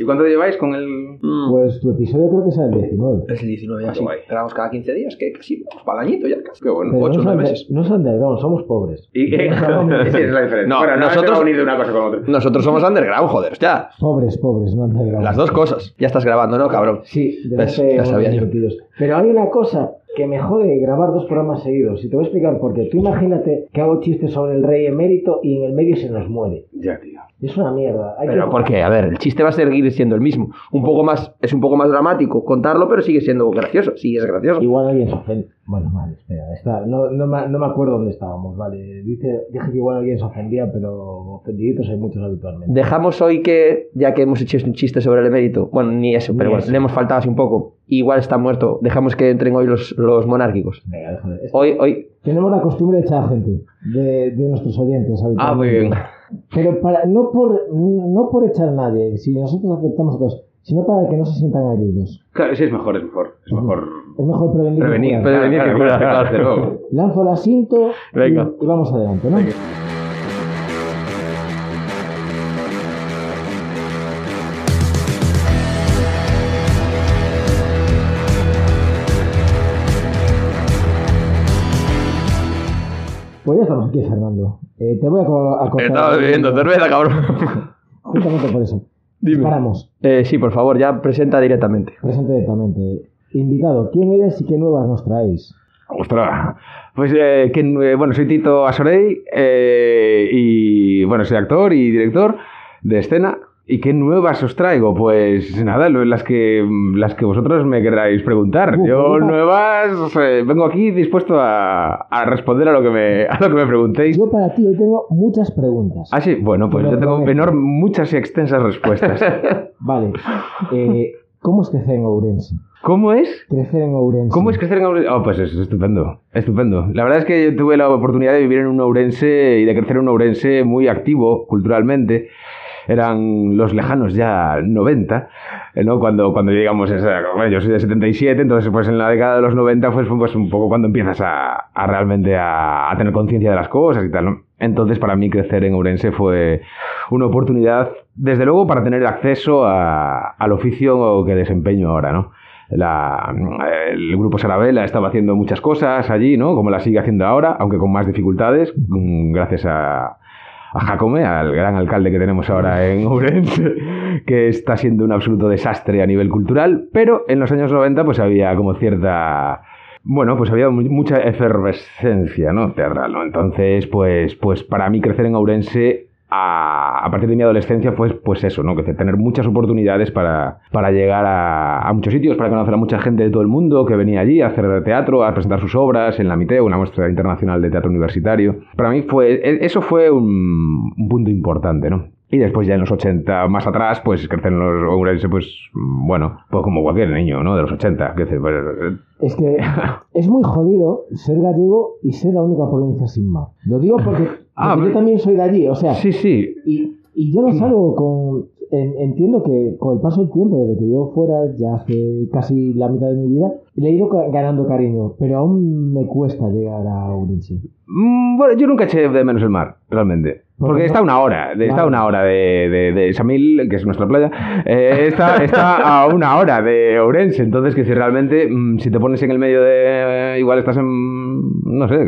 ¿Y cuánto lleváis con el...? Mm. Pues tu episodio creo que es el 19. Es el 19 ya, Qué sí. guay. Grabamos cada 15 días, que casi vamos para el añito ya, casi. Qué bueno. Pero 8 o no 9 son de- meses. No son underground, somos pobres. ¿Y qué? Es la diferencia. No, bueno, no nosotros- se una cosa con otra. Nosotros somos underground, joder, ya. Pobres, pobres, no underground. Las dos cosas. Ya estás grabando, ¿no, cabrón? Sí, hace Ya sabía yo. Pero hay una cosa que me jode grabar dos programas seguidos. Y te voy a explicar por qué. Tú imagínate que hago chistes sobre el rey emérito y en el medio se nos muere. Ya, tío. Es una mierda. Hay Pero que- ¿por qué? A ver, el chiste va a seguir siendo el mismo. Un poco más, es un poco más dramático contarlo, pero sigue siendo gracioso. Sí, es gracioso. Igual alguien se ofende. Bueno, vale, espera. Está, no, no, me, no me acuerdo dónde estábamos, vale. Dice, dije que igual alguien se ofendía, pero ofendiditos hay muchos habitualmente. Dejamos hoy que, ya que hemos hecho un chiste sobre el emérito, bueno, ni eso, pero Ni bueno, eso. le hemos faltado así un poco. Igual está muerto. Dejamos que entren hoy los, los monárquicos. Venga, déjame. Hoy, hoy. Tenemos la costumbre de echar gente de, de nuestros oyentes. Ah, muy bien. Pero para, no, por, no por echar a nadie, si nosotros aceptamos a todos, sino para que no se sientan heridos. Claro, sí, es mejor, es mejor. Es mejor Es mejor prevenir. que prevenir. curar. Prevenir que Claro, curar, claro, claro. Lanzo el asiento y, Venga. y vamos adelante, ¿no? Pues ya estamos aquí, Fernando. Eh, te voy a, a contar. Estaba bebiendo cerveza, cabrón. Justamente por eso. Dime. Paramos. Eh, sí, por favor, ya presenta directamente. Presente directamente. Invitado, ¿quién eres y qué nuevas nos traéis? Ostras. Pues, eh, que, eh, bueno, soy Tito Asorey eh, y, bueno, soy actor y director de escena. ¿Y qué nuevas os traigo? Pues nada, las que, las que vosotros me queráis preguntar. Uh, Yo pregunta. nuevas, eh, vengo aquí dispuesto a, a responder a lo que me, a lo que me preguntéis. Yo para ti hoy tengo muchas preguntas. Ah, sí, bueno, pues Te lo yo tengo prometo. enorm- muchas y extensas respuestas. Vale. Eh, ¿Cómo es crecer en Ourense? ¿Cómo es? Crecer en Ourense. ¿Cómo es crecer en Ourense? Oh, pues es estupendo, estupendo. La verdad es que yo tuve la oportunidad de vivir en un Ourense y de crecer en un Ourense muy activo culturalmente. Eran los lejanos ya 90, eh, ¿no? Cuando, cuando esa- bueno, yo soy de 77, entonces pues en la década de los 90 pues, pues un poco cuando empiezas a, a realmente a, a tener conciencia de las cosas y tal, ¿no? Entonces para mí crecer en Ourense fue una oportunidad, desde luego, para tener acceso a- al oficio que desempeño ahora, ¿no? La- el grupo Sarabela estaba haciendo muchas cosas allí, ¿no? Como la sigue haciendo ahora, aunque con más dificultades, mm, gracias a, a Jacome, al gran alcalde que tenemos ahora en Ourense, que está siendo un absoluto desastre a nivel cultural, pero en los años 90 pues había como cierta... Bueno, pues había mu- mucha efervescencia, ¿no? Teatral, ¿no? Entonces, pues, pues para mí crecer en Ourense a, a partir de mi adolescencia fue pues eso, ¿no? Que tener muchas oportunidades para, para llegar a, a muchos sitios, para conocer a mucha gente de todo el mundo que venía allí a hacer teatro, a presentar sus obras en la MITEO, una muestra internacional de teatro universitario. Para mí fue, e- eso fue un, un punto importante, ¿no? Y después ya en los 80, más atrás, pues crecer en los Ourense, pues bueno, pues como cualquier niño, ¿no? De los 80, que pues, Es que es muy jodido ser gallego y ser la única provincia sin mar. Lo digo porque, porque Ah, yo también soy de allí, o sea, sí, sí, y, y yo no salgo con... en- entiendo que con el paso del tiempo, desde que yo fuera, ya hace casi la mitad de mi vida, le he ido ganando cariño, pero aún me cuesta llegar a Ourense. Mm, Bueno, yo nunca eché de menos el mar, realmente. ¿Por Porque está a una hora, está a una hora de, de, de Samil, que es nuestra playa, eh, está, está a una hora de Ourense, entonces que si realmente, mm, si te pones en el medio de, igual estás en, no sé,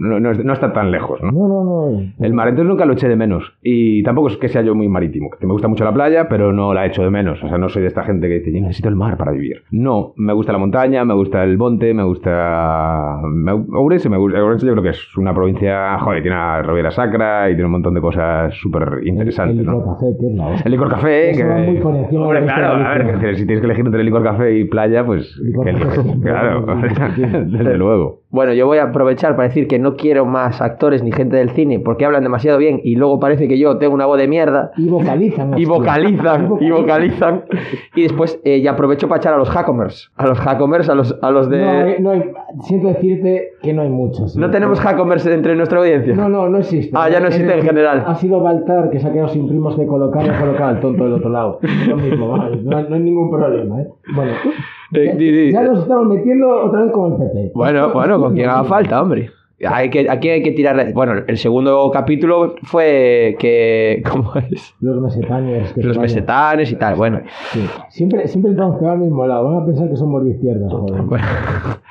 no, no, es- no está tan lejos, ¿no? No, no, no. El mar, entonces nunca lo eché de menos. Y tampoco es que sea yo muy marítimo. Que me gusta mucho la playa, pero no la echo de menos. O sea, no soy de esta gente que dice, yo necesito el mar para vivir. No, me gusta la montaña, me gusta el monte, me gusta... me- Ourense, me gusta. Ourense yo creo que es una provincia, joder, tiene una Riviera Sacra y tiene un montón de cosas súper interesantes, el, el ¿no? café, que es la hostia. El licor café, Eso que... muy encima Hombre, claro, a ver, que si tienes que elegir entre licor café y playa, pues... Licor que claro, desde luego. Bueno, yo voy a aprovechar para decir que no quiero más actores ni gente del cine porque hablan demasiado bien y luego parece que yo tengo una voz de mierda. Y vocalizan. Y vocalizan, y vocalizan. Y después eh, ya aprovecho para echar a los Hackomers. A los Hackomers, a los, a los de. No hay, no hay- siento decirte que no hay muchos. ¿No tenemos Hackomers entre nuestra audiencia? No, no, no existe. Ah, ya no existe en decir, general. Ha sido Baltar que se ha quedado sin primos que colocar y ha colocado al tonto del otro lado. Lo mismo, vale, no, no hay ningún problema, ¿eh? Bueno, Eh, ya, ya nos estamos metiendo otra vez con el PP. Bueno, bueno, con quien haga falta, hombre. Hay que, aquí hay que tirar. Bueno, el segundo capítulo fue que. ¿Cómo es? Los mesetanes. que Los mesetanes y tal. Bueno, Sí. Siempre, siempre estamos quedando al mismo lado. Van a pensar que somos de izquierdas, joder. bueno.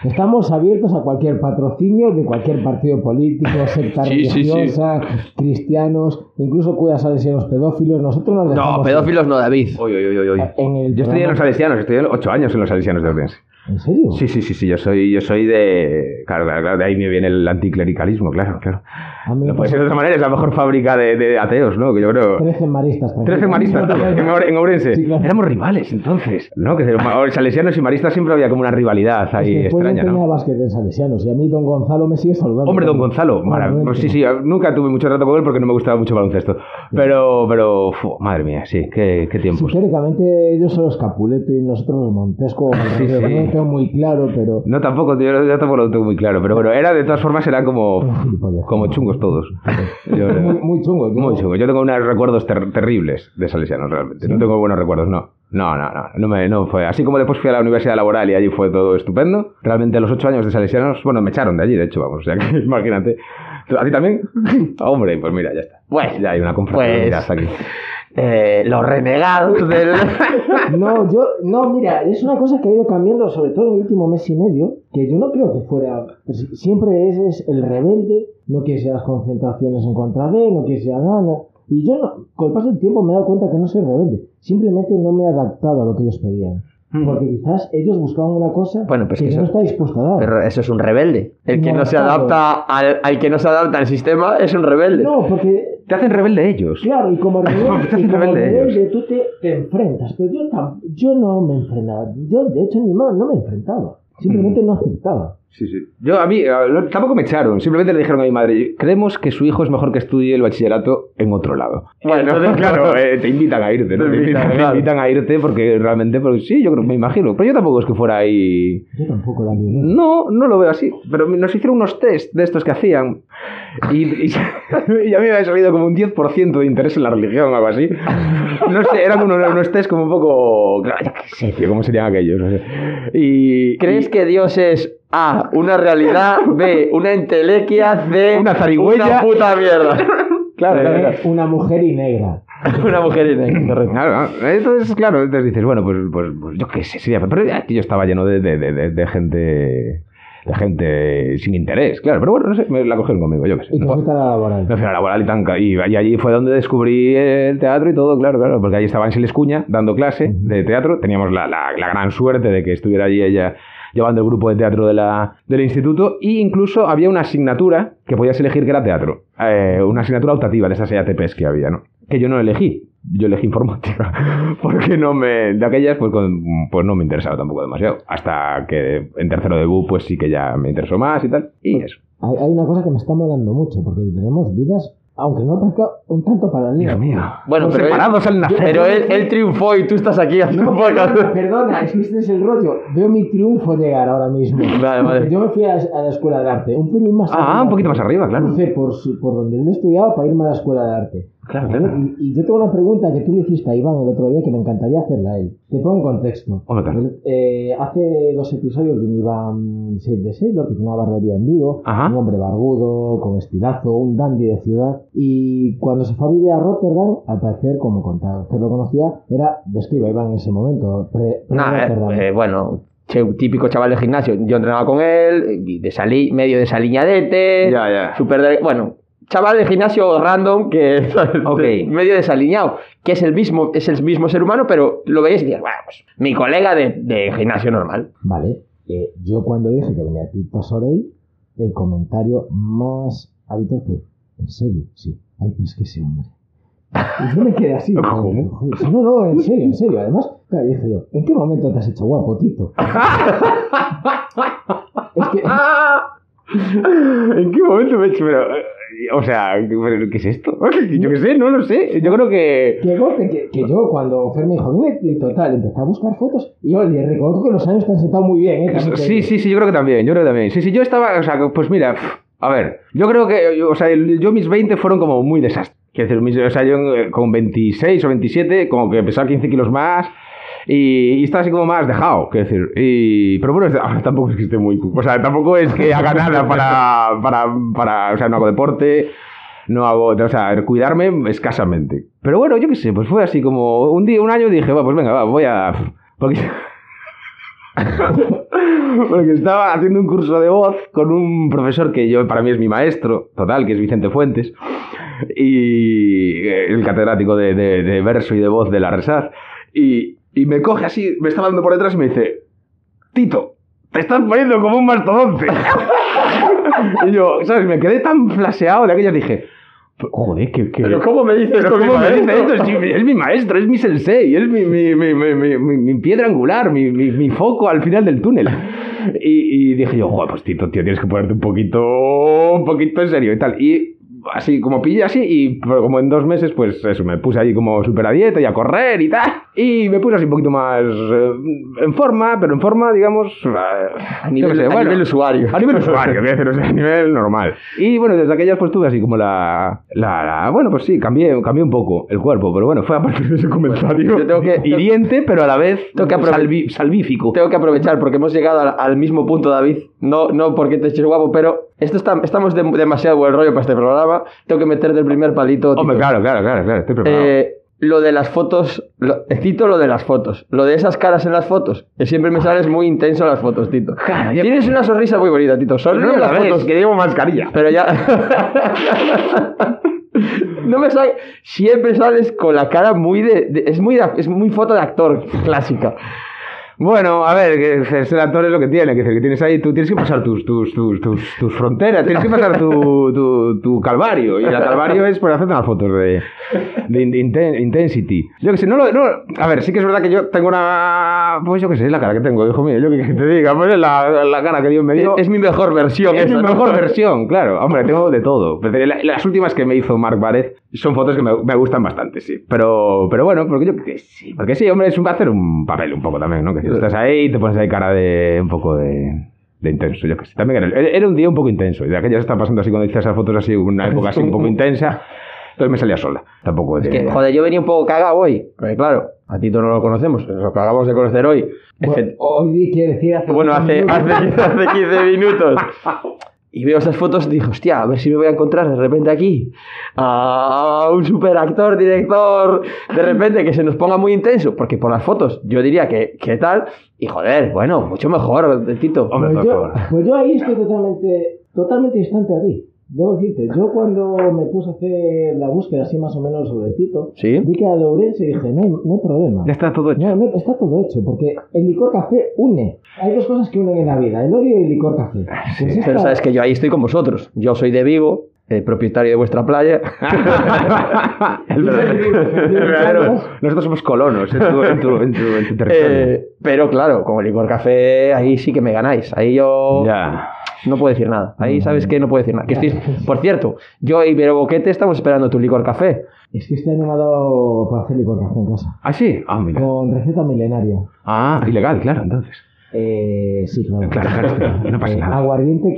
Estamos abiertos a cualquier patrocinio de cualquier partido político, secta Sí, sí, sí. religiosa, cristianos, incluso cuidas a los pedófilos. Nosotros nos No, pedófilos no, David. Uy, uy, uy, uy. En el Yo estudié en los salesianos, estudié ocho años en los salesianos de Orense. ¿En serio? Sí, sí, sí, sí, yo soy, yo soy de... Claro, de ahí me viene el anticlericalismo, claro, claro. No puede ser de otra manera, es la mejor fábrica de, de ateos, ¿no? Que yo creo... 13 maristas. tranquilo. 13 maristas en, Oure- en Ourense. Sí, claro. Éramos rivales entonces, ¿no? Que salesianos y maristas siempre había como una rivalidad Es ahí que después yo extraña, ¿no? básquet en Salesianos y a mí don Gonzalo me sigue saludando. Hombre, don Gonzalo, sí, sí, nunca tuve mucho trato con él porque no me gustaba mucho el baloncesto. Pero, pero, madre mía, sí, qué, qué tiempos. teóricamente ellos son los Capuleto y nosotros los Montesco. Sí, alrededor. sí. Tengo muy claro, pero... No, tampoco, yo, yo tampoco lo tengo muy claro, pero bueno, era de todas formas, era como, como chungos todos. Yo- muy, muy chungo. yo- Muy chungo. Yo tengo unos recuerdos ter- terribles de salesianos, realmente. No tengo buenos recuerdos, no. No, no, no. No, me, no fue. Así como después fui a la universidad laboral y allí fue todo estupendo. Realmente los ocho años de salesianos, bueno, me echaron de allí, de hecho, vamos. O sea que imagínate. ¿A ti también? Hombre, pues mira, ya está. Bueno, ya hay una confraternidad pues- aquí. Eh, los renegados del. No, yo, no, mira, es una cosa que ha ido cambiando, sobre todo en el último mes y medio, que yo no creo que fuera. pues, siempre es, es el rebelde, no quiere las concentraciones en contra de, no quiere a nada. Y yo, no, con el paso del tiempo, me he dado cuenta que no soy rebelde. Simplemente no me he adaptado a lo que ellos pedían. Porque quizás ellos buscaban una cosa Bueno, pues que, no está dispuesto a dar. Pero eso es un rebelde. El que no se adapta al, al que no se adapta al sistema es un rebelde. No, porque Te hacen rebelde ellos. Claro, y como Te rebelde, hacen y como rebelde rebelde tú te, te enfrentas, pero yo, tam- yo no me enfrentaba, yo de hecho ni más no me enfrentaba, simplemente no aceptaba. Sí, sí. Yo a mí no- tampoco me echaron. Simplemente le dijeron a mi madre, creemos que su hijo es mejor que estudie el bachillerato en otro lado. Bueno, entonces, claro, eh, te invitan a irte, ¿no? Te Te invitan, invitan, te claro. invitan a irte porque realmente, porque sí, yo creo, me imagino. Pero yo tampoco es que fuera ahí... Yo tampoco la libré. No, no lo veo así. Pero nos hicieron unos test de estos que hacían. Y, y, y a mí me había salido como un 10% de interés en la religión o algo así. No sé, eran unos, unos test como un poco. Claro, yo qué sé, tío, ¿cómo serían aquellos? No sé. Y. ¿Crees y- que Dios es A, una realidad, B, una entelequia, C, Una zarigüeya? una puta mierda? Claro. Eh, Una mujer y negra. una mujer correcto. Claro, claro. entonces, claro, entonces dices, bueno, pues, pues, pues yo qué sé, sería. Pero aquí yo estaba lleno de, de, de, de- de gente. De gente sin interés, claro. Pero bueno, no sé, me la cogieron conmigo, yo qué sé. Y fuiste a la laboral. Me fui a la laboral y, tan, ca- y, y allí fue donde descubrí el teatro y todo, claro, claro, porque allí estaba Ángeles Cuña dando clase de teatro. Teníamos la, la- la gran suerte de que estuviera allí ella llevando el grupo de teatro de la, del instituto e incluso había una asignatura que podías elegir que era teatro. Eh, una asignatura optativa de esas EATPs que había, ¿no? Que yo no elegí. Yo elegí informática porque no me de aquellas pues, con- pues no me interesaba tampoco demasiado hasta que en tercero de pues sí que ya me interesó más y tal y eso hay una cosa que me está molando mucho, porque tenemos vidas, aunque no parezca un tanto paralelas. Dios mío Bueno, Los pero él- al nacer Pero él, él triunfó y tú estás aquí haciendo No, podcast. perdona, perdona, es que este es el rollo. Veo mi triunfo llegar ahora mismo. Vale, vale. Yo me fui a, a la escuela de arte, un pelín más Ah, un poquito más arriba, claro. Crucé por, su- por donde él estudiaba para irme a la escuela de arte. Claro, claro. Y, y yo tengo una pregunta que tú le hiciste a Iván el otro día que me encantaría hacerla a él. Te pongo en contexto. Hombre, claro. Eh, hace dos episodios vino Iván 6 de 6, que es una barbería en Vigo. Ajá. Un hombre barbudo, con estilazo, un dandy de ciudad. Y cuando se fue a vivir a Rotterdam, al parecer, como contaba, usted lo conocía, era, describa Iván en ese momento, pre, Nah, Rotterdam. eh, eh, bueno, che- típico chaval de gimnasio. Yo entrenaba con él, y de sali medio desaliñadete. Ya, ya. Super de- bueno, chaval de gimnasio random que Ok. medio desaliñado, que es el mismo, es el mismo ser humano, pero lo veis y dices, bueno, pues mi colega de, de gimnasio normal. Vale, eh, yo cuando dije que venía Tito Sorey, el comentario más habitual fue, ¿en serio? Sí, ay, pues que ese hombre. Y yo me quedé así. Joder, No, no, en serio, en serio. Además, claro, dije yo, ¿en qué momento te has hecho guapo, Tito? es que, ¿En qué momento me he hecho? Pero, eh, o sea, ¿qué, es esto? Yo qué sé, no lo sé. Yo creo que. que, que, que yo cuando Fer me dijo, dime Tito, tal, empecé a buscar fotos y oye, reconozco que los años te han sentado muy bien, ¿eh? Sí, sí, sí, yo creo que también. Yo creo que también. Sí, sí, yo estaba. O sea, pues mira, a ver. Yo creo que. O sea, yo mis 20 fueron como muy desastres. Quiero decir, o sea, yo eh, con 26 o 27, como que pesaba 15 kilos más. Y, y estaba así como más dejado, quiero decir. Y, pero bueno, ahora tampoco es que esté muy... O sea, tampoco es que haga nada para, para, para... O sea, no hago deporte, no hago... O sea, cuidarme escasamente. Pero bueno, yo qué sé, pues fue así como... Un día, un año dije, va, pues venga, va, voy a... Porque... Porque estaba haciendo un curso de voz con un profesor que yo para mí es mi maestro, total, que es Vicente Fuentes, y eh, el catedrático de, de- de verso y de voz de la Resaz. Y, y me coge así, me estaba dando por detrás y me dice, Tito, te estás poniendo como un mastodonte. y yo, ¿sabes? Me quedé tan flaseado de aquellas, dije, joder, que... que... Pero ¿cómo me Pero esto, ¿cómo me dice esto? Es, mi- es mi maestro, es mi sensei, es mi, mi, mi, mi, piedra angular, mi, mi, mi foco al final del túnel. Y, y dije yo, joder, pues Tito, tío, tienes que ponerte un poquito, un poquito en serio y tal. Y así, como pilla así, y como en dos meses, pues eso, me puse ahí como súper a dieta y a correr y tal. Y me puse así un poquito más eh, en forma, pero en forma, digamos... eh, A nivel, sé, a bueno, nivel usuario. a nivel usuario, voy a decir, o sea, a nivel normal. Y bueno, desde aquellas pues tuve así como la, la, la- Bueno, pues sí, cambié, cambié un poco el cuerpo, pero bueno, fue a partir de ese comentario yo tengo que- hiriente, pero a la vez Tengo que salvi- salvífico. Tengo que aprovechar porque hemos llegado al, al mismo punto, David. No, no porque te eches guapo, pero esto está, estamos de- demasiado buen rollo para este programa. Tengo que meter del primer palito. Hombre, claro, claro, claro, claro, estoy preparado. Eh, lo de las fotos, lo, cito lo de las fotos, lo de esas caras en las fotos, que siempre me sales muy intenso en las fotos, Tito. Ya- Tienes una sonrisa muy bonita, Tito. Sonríe no las ves, fotos, que llevo mascarilla. pero ya. no me sale. Siempre sales con la cara muy de. de- es, muy de- es muy foto de actor clásica. Bueno, a ver, que ser actor es lo que tiene, que, decir, que tienes ahí, tú tienes que pasar tus, tus, tus, tus, tus fronteras, tienes que pasar tu, tu, tu calvario, y el calvario es por hacer unas fotos de, de in- inten- intensity. Yo que sé, no lo, no, a ver, sí que es verdad que yo tengo una, pues yo que sé, la cara que tengo, hijo mío, yo que, que te diga, pues es la, la cara que Dios me dio. Es, mi mejor versión. Es esa, mi ¿no? mejor versión, claro. Hombre, tengo de todo. Las últimas que me hizo Marc Várez son fotos que me, me gustan bastante, sí. Pero, pero bueno, porque yo que sí. Porque sí, hombre, es un, va a hacer un papel un poco también, ¿no? Que estás ahí y te pones ahí cara de un poco de, de intenso, yo que sé. También era, era un día un poco intenso. Y de aquellas está pasando así cuando hice esas fotos así, una época así un poco intensa. Entonces me salía sola. Tampoco Es que, joder, yo venía un poco cagado hoy. Porque claro, a Tito no lo conocemos, lo acabamos de conocer hoy. Bueno, hoy quiere decir hace Bueno, hace, hace, hace 15 minutos. Y veo esas fotos y digo, hostia, a ver si me voy a encontrar de repente aquí a un super actor, director, de repente que se nos ponga muy intenso, porque por las fotos yo diría que, que tal, y joder, bueno, mucho mejor, Tito. Hombre, Pues yo, pues yo ahí estoy totalmente, totalmente distante a ti. Debo decirte, yo cuando me puse a hacer la búsqueda así más o menos sobre Tito, ¿Sí? vi que a Lourenço y dije, no hay, no hay problema. Ya está todo hecho. No, no, está todo hecho, porque el licor café une. Hay dos cosas que unen en la vida, el odio y el licor café. Pues esta- Pero sabes que yo ahí estoy con vosotros. Yo soy de Vigo, el propietario de vuestra playa. El verdadero- Nosotros somos colonos en tu, en tu, en tu, en tu territorio. Eh, pero claro, con el licor café, ahí sí que me ganáis. Ahí yo ya. No puedo decir nada. Ahí sabes que no puedo decir nada. Que estoy... Por cierto, yo y Ibero Boquete estamos esperando tu licor café. Es que este año me ha dado para hacer licor café en casa. ¿Ah, sí? Ah, mira. Con receta milenaria. Ah, ilegal, claro, entonces. Eh, sí, claro. Claro, claro, no pasa Eh, nada. Aguardiente.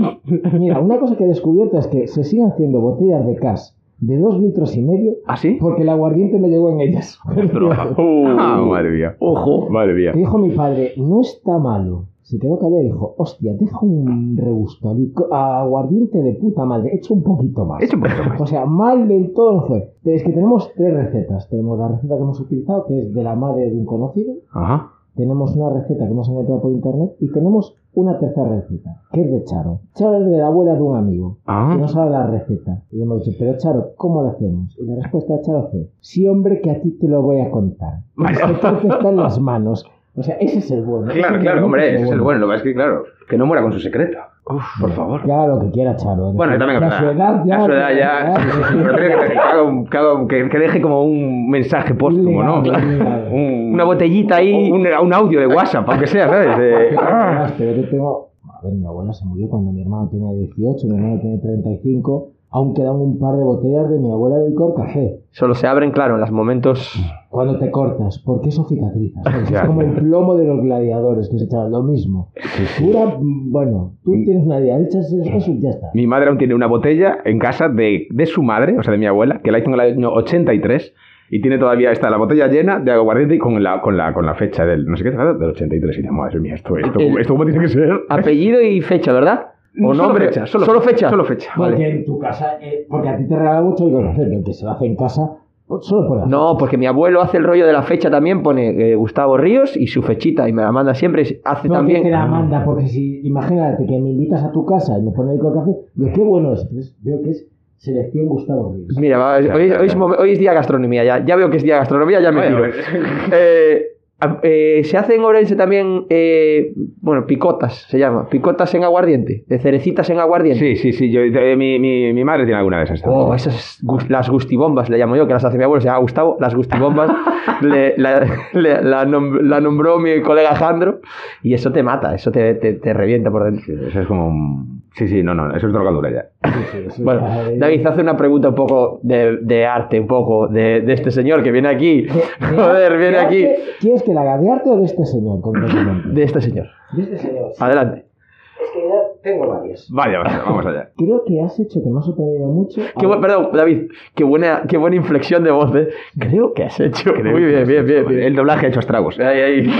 Mira, una cosa que he descubierto es que se siguen haciendo botellas de cas de dos litros y medio ¿Ah, sí? porque el aguardiente me llegó en ellas. Ah, madre mía. Ojo. Madre mía. Dijo mi padre, no está malo. Se quedó callado y dijo, hostia, deja un regusto aguardiente de puta madre, echa un poquito más. Echa un poquito más. O sea, mal del todo no fue. Es que tenemos tres recetas. Tenemos la receta que hemos utilizado, que es de la madre de un conocido. Ajá. Tenemos una receta que hemos encontrado por internet. Y tenemos una tercera receta, que es de Charo. Charo es de la abuela de un amigo. Ah. Que nos sabe la receta. Y hemos dicho, pero Charo, ¿cómo lo hacemos? Y la respuesta de Charo fue, sí hombre, que a ti te lo voy a contar. El secreto está en las manos. O sea, ese es el bueno. Claro, Ese claro, hombre, es ese es el bueno. Lo que es que, claro, que no muera con su secreto. Uf, por favor. Que haga lo que quiera Charo. ¿eh? Bueno, también Que a su edad ya... A su edad ya. pero que, que haga un- que haga un- que- que deje como un mensaje póstumo, ¿no? Un- Una botellita ahí. Un, un audio de WhatsApp, aunque sea, ¿sabes? De- Ah, Pero yo tengo. A ver, mi abuela se murió cuando mi hermano tenía 18, mi hermano tiene 35. Aún quedan un par de botellas de mi abuela de licor café. Solo se abren, claro, en los momentos. Cuando te cortas, porque eso cicatriza. es como el plomo de los gladiadores que se echaban, lo mismo. Pura, bueno, tú tienes una idea, echas eso y ya está. Mi madre aún tiene una botella en casa de, de su madre, o sea, de mi abuela, que la hizo en el año 83 y tiene todavía esta la botella llena de aguardiente y con la, con la, con la fecha del, no sé qué, del 83. Y dice, madre mía, esto, esto, esto cómo tiene que ser. Apellido y fecha, ¿verdad? O Solo nombre. fecha, solo, solo fecha. Solo fecha. Porque Vale. en tu casa, eh, porque a ti te regala mucho y café, pero que se lo hace en casa, pues solo por la No, porque mi abuelo hace el rollo de la fecha también, pone eh, Gustavo Ríos y su fechita y me la manda siempre. Hace No, también. que te la manda, porque si, imagínate que me invitas a tu casa y me pones con café, digo, qué bueno es. Entonces, veo que es selección Gustavo Ríos. Mira, va, hoy, hoy es, hoy es día de gastronomía, ya, ya veo que es día de gastronomía, ya me tiro. Eh, eh, se hace en Orense también, eh, bueno, picotas se llama, picotas en aguardiente, de cerecitas en aguardiente. Sí, sí, sí. Yo, eh, mi, mi, mi madre tiene alguna de esas. Oh, esas las gustibombas le llamo yo, que las hace mi abuelo, se llama Gustavo. Las gustibombas le- la, le- la nom- la nombró mi colega Jandro y eso te mata, eso te, te- te revienta por dentro. Sí, eso es como un... Sí, sí, no, no, eso es drogadura ya. Sí, sí, eso Bueno, David, hace una pregunta un poco de, de arte, un poco de, de este señor que viene aquí. de- de Joder, viene aquí. arte, ¿Quieres que la haga de arte o de este señor? De este señor. De este señor. sí. Adelante. Es que ya tengo varias. Vaya, vaya, vamos allá. Creo que has hecho que me ha sorprendido mucho. Qué perdón, David, qué buena, qué buena inflexión de voz. ¿eh? Creo que has hecho. Muy bien, bien, bien. bien. El doblaje ha hecho estragos. Ahí, ahí.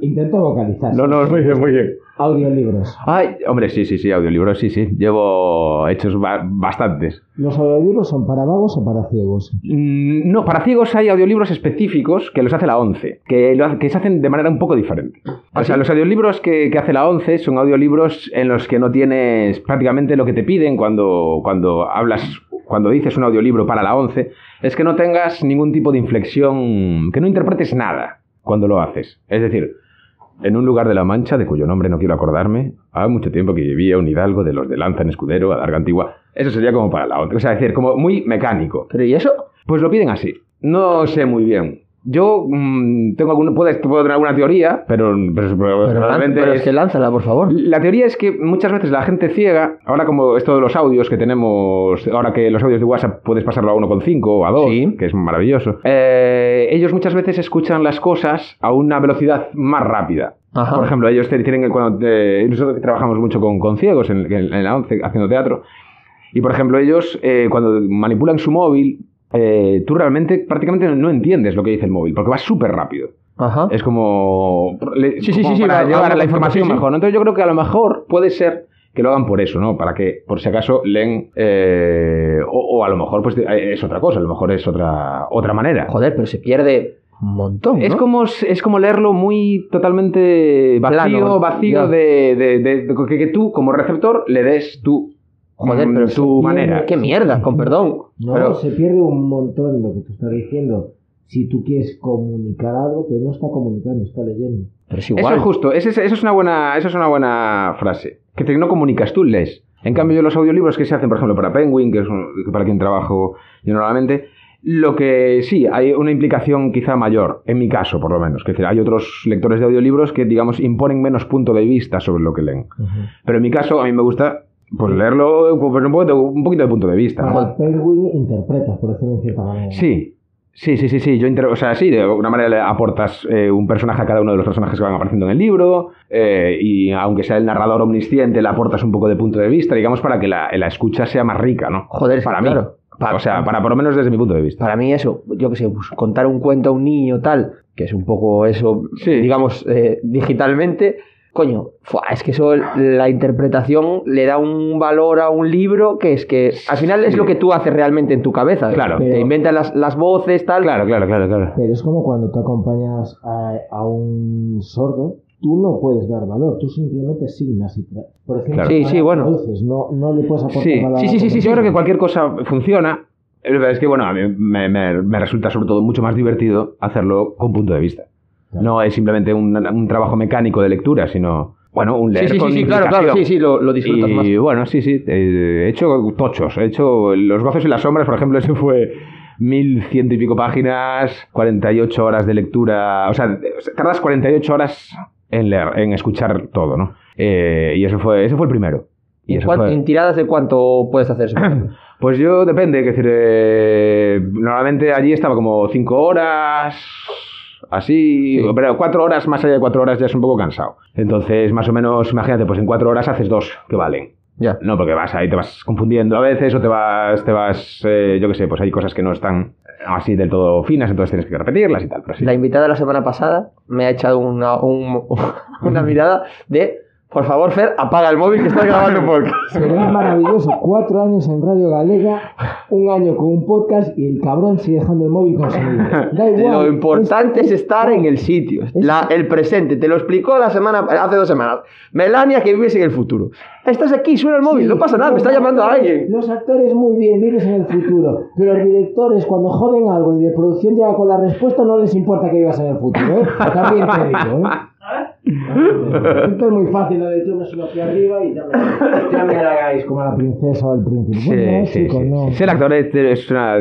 Intento vocalizar. No, no, muy bien, muy bien. Audiolibros. Ay, hombre, sí, sí, sí, audiolibros, sí, sí. Llevo hechos ba- bastantes. ¿Los audiolibros son para vagos o para ciegos? Mm, No, para ciegos hay audiolibros específicos que los hace la ONCE, que, lo que se hacen de manera un poco diferente. O sea, los audiolibros que, que hace la ONCE son audiolibros en los que no tienes prácticamente lo que te piden cuando, cuando hablas, cuando dices un audiolibro para la ONCE, es que no tengas ningún tipo de inflexión, que no interpretes nada cuando lo haces. Es decir, en un lugar de la Mancha, de cuyo nombre no quiero acordarme, hace mucho tiempo que vivía un hidalgo de los de lanza en escudero, a larga antigua. Eso sería como para la ONCE. O sea, es decir, como muy mecánico. Pero ¿y eso? Pues lo piden así. No sé muy bien. Yo mm, tengo alguna, puedo, puedo tener alguna teoría, pero, pero, pero Pero, realmente pero es es- que lánzala, por favor. la teoría es que muchas veces la gente ciega, ahora como esto de los audios que tenemos, ahora que los audios de WhatsApp puedes pasarlo a 1,5 o a 2, Sí. que es maravilloso, eh, ellos muchas veces escuchan las cosas a una velocidad más rápida. Ajá. Por ejemplo, ellos tienen cuando te- nosotros trabajamos mucho con, con ciegos en, en- en la ONCE haciendo teatro. Y por ejemplo, ellos eh, cuando manipulan su móvil, eh, tú realmente prácticamente no entiendes lo que dice el móvil, porque va súper rápido. Ajá. Es como. le- Sí, sí, como sí, sí, para va- llevar va- la información sí, sí. mejor. ¿no? Entonces yo creo que a lo mejor puede ser que lo hagan por eso, ¿no? Para que, por si acaso, leen. eh, o, o a lo mejor pues es otra cosa, a lo mejor es otra, otra manera. Joder, pero se pierde un montón. Es como, es como leerlo muy totalmente vacío, Plano, vacío de, de- de- de que, que tú, como receptor, le des tu, Joder, mm, pero tu se manera. Qué mierda, con perdón. No, Pero- se pierde un montón lo que tú estás diciendo. Si tú quieres comunicar algo, pero no está comunicando, está leyendo. Pero es Eso igual. es justo, es- eso es, una buena, eso es una buena frase. Que te- no comunicas, tú lees. En cambio, yo los audiolibros que se hacen, por ejemplo, para Penguin, que es un- para quien trabajo yo normalmente, lo que sí, hay una implicación quizá mayor, en mi caso por lo menos. Que es decir, hay otros lectores de audiolibros que, digamos, imponen menos punto de vista sobre lo que leen. Pero en mi caso, a mí me gusta pues leerlo pues, un, poquito, un poquito de punto de vista. Penguin interpretas, por decirlo de cierta manera. Sí, sí, sí, sí, sí. Yo inter- o sea, sí, de alguna manera le aportas eh, un personaje a cada uno de los personajes que van apareciendo en el libro, eh, y aunque sea el narrador omnisciente, le aportas un poco de punto de vista, digamos, para que la, la escucha sea más rica, ¿no? Joder, que para mí. claro. Pa- o sea, para por lo menos desde mi punto de vista. Para mí eso, yo qué sé, pues, contar un cuento a un niño tal, que es un poco eso, Sí. digamos, eh, digitalmente, coño, es que eso, la interpretación le da un valor a un libro que es que al final es Sí. lo que tú haces realmente en tu cabeza. Claro. Te inventas las, las voces, tal. Claro, claro, claro, claro. Pero es como cuando tú acompañas a, a un sordo, tú no puedes dar valor, tú simplemente signas y tra- por ejemplo, Claro. Sí, sí, bueno. no, no le puedes aportar Sí, valor sí, sí, sí, sí, yo creo que cualquier cosa funciona. Es que, bueno, a mí me, me- me resulta sobre todo mucho más divertido hacerlo con punto de vista. No es simplemente un, un trabajo mecánico de lectura, sino, bueno, un leer sí, sí, con sí, claro, claro, sí, sí, lo, lo disfrutas y más. bueno, sí, sí. eh, He hecho tochos. He hecho Los gozos y las sombras, por ejemplo, ese fue mil ciento y pico páginas, 48 horas de lectura. O sea, tardas 48 horas en leer, en escuchar todo, ¿no? Eh, y eso fue, ese fue el primero. Y ¿En, eso cuán- fue- en tiradas de cuánto puedes hacer eso? Pues yo depende, que decir, eh, normalmente allí estaba como 5 horas, así, Sí. pero 4 horas, más allá de 4 horas ya es un poco cansado. Entonces, más o menos, imagínate, pues en 4 horas haces dos que valen. Ya. No, porque vas ahí, te vas confundiendo a veces o te vas, te vas, eh, yo qué sé, pues hay cosas que no están así del todo finas, entonces tienes que repetirlas y tal. Pero sí. La invitada la semana pasada me ha echado una, un- una mirada de, por favor, Fer, apaga el móvil que estás grabando un podcast. Es maravilloso. Cuatro años en Radio Galega, un año con un podcast y el cabrón sigue dejando el móvil con sonido. Da igual. Lo importante es, estar en el sitio, la- el presente. Te lo explicó la semana, hace dos semanas. Melania que vives en el futuro. Estás aquí, suena el móvil, no pasa nada, me está llamando a alguien. Los actores muy bien, vives en el futuro. Pero los directores, cuando joden algo y de producción llega con la respuesta, no les importa que vivas en el futuro. ¿eh? También te digo. ¿eh? Esto es muy fácil, lo de tú me subo aquí arriba y ya me, ya me la hagáis como a la princesa o el príncipe. Sí, Bueno, sí, chicos, sí. no. Ser actor es, una,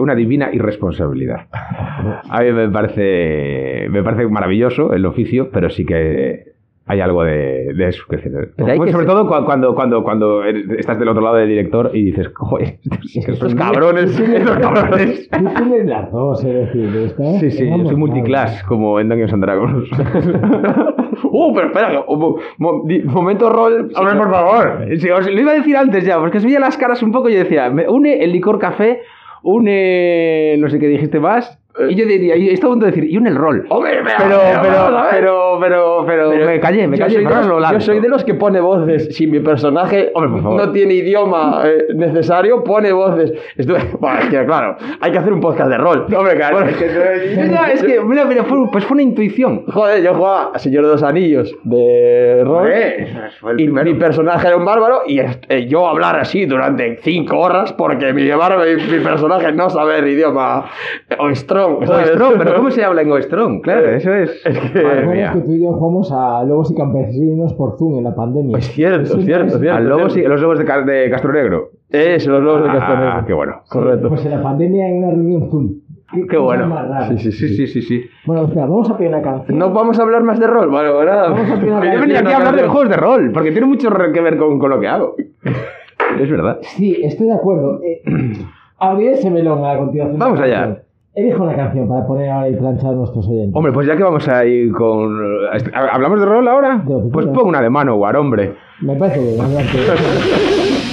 una divina irresponsabilidad. A mí me parece, me parece maravilloso el oficio, pero sí que hay algo de, de eso. Pero hay que sobre ser- todo cua- cuando, cuando, cuando estás del otro lado del director y dices, joder, estos, cabrones, estos cabrones. Tú tienes las dos, es decir, Sí, sí, yo soy multiclass, como en Dungeons and Dragons. Uh, pero espera, que- mo- mo- di- momento rol. Hombre, por favor. Sí, os lo iba a decir antes ya, porque os veía las caras un poco y decía, me une el licor café, une no sé qué dijiste más, y yo diría, y estaba a punto de decir, y une el rol. Hombre, pero, Pero, pero, vamos a ver. pero, pero, pero, Pero me callé, me yo callé. soy, de pero los, yo soy de los que pone voces. Si mi personaje Hombre, por favor. no tiene idioma eh, necesario, pone voces. Esto- bueno, es que claro, hay que hacer un podcast de rol. No, hombre, claro, Bueno, es que, es que, mira, mira, fue, pues fue una intuición. Joder, yo jugaba a Señor de los Anillos de rol. Y mi personaje era un bárbaro y eh, yo hablar así durante cinco horas porque mi, mi personaje no sabe el idioma o strong. pero ¿cómo se habla en Oestrón? Claro, eso es. Es mía. que tú y yo jugamos a Lobos y Campesinos por Zoom en la pandemia. Es cierto, es cierto, es los lobos de, de Castro Negro. Eso, los lobos de. Ah, qué bueno. Correcto. Pues en la pandemia en una reunión Zoom. Qué bueno. Sí, sí, sí, sí, sí, sí. Bueno, espera, vamos a pedir una canción. No vamos a hablar más de rol. Bueno, nada. Vamos a pedir una Yo venía aquí a hablar de juegos de rol, porque tiene mucho que ver con, con lo que hago. Es verdad. Sí, estoy de acuerdo. Eh, abriré ese melón a continuación. Vamos allá. Elijo una canción para poner ahora y planchar a nuestros oyentes. Hombre, pues ya que vamos a ir con... ¿Hablamos de rol ahora? Pues quieras. pon una de Manowar, hombre. Me parece bien,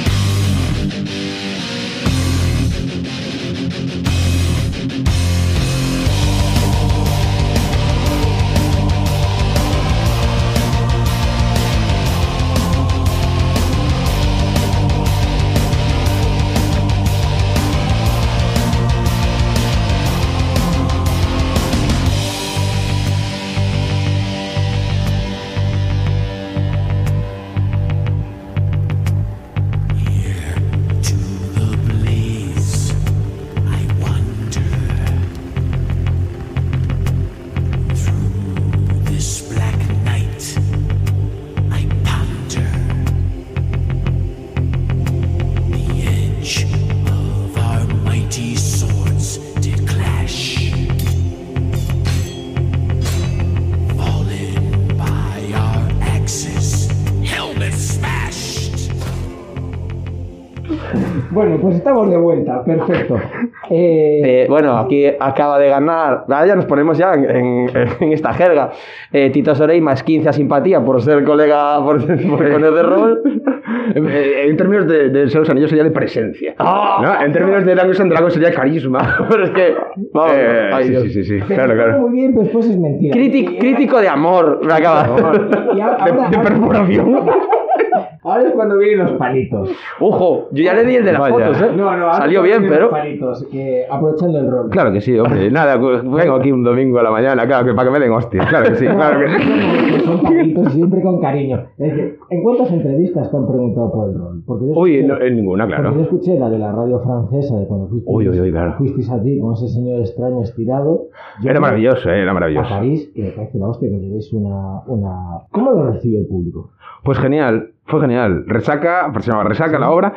de. Perfecto. Eh, Eh, bueno, aquí acaba de ganar. Ahora ya nos ponemos ya en, en- en esta jerga. Eh, Tito Sorey más 15 a simpatía por ser colega, por, por conocer rol. Eh, En términos de, de Seus Anillos sería de presencia. ¿no? En términos de Dungeons and Dragons sería carisma. Pero es que. Vamos, Eh, ay, sí, Dios. sí, sí, sí. Claro, claro. Muy bien, pero después es mentira. Crític- Y- crítico de amor, me acaba. ahora- ahora- De perforación. Ahora es cuando vienen los palitos. Ojo, yo ya le di el de las Vaya. fotos, ¿eh? No, no, ahora Salió bien, pero. los palitos, que, aprovechando el rol. Claro que sí, hombre. Nada, pues, vengo aquí un domingo a la mañana, claro, que para que me den hostias. Claro que sí, claro que sí. Son palitos y siempre con cariño. Es decir, ¿en cuántas entrevistas te han preguntado por el rol? Porque yo Uy, escuché- no, en ninguna, Porque yo claro. escuché la de la radio francesa de cuando fuisteis, Uy, uy, uy, claro. fuisteis allí con ese señor extraño estirado. Yo Era maravilloso, eh, era A maravilloso. París, que me parece la hostia que llevéis una, una... ¿Cómo lo recibe el público? Pues genial, fue genial. Resaca, se llamaba Resaca la obra.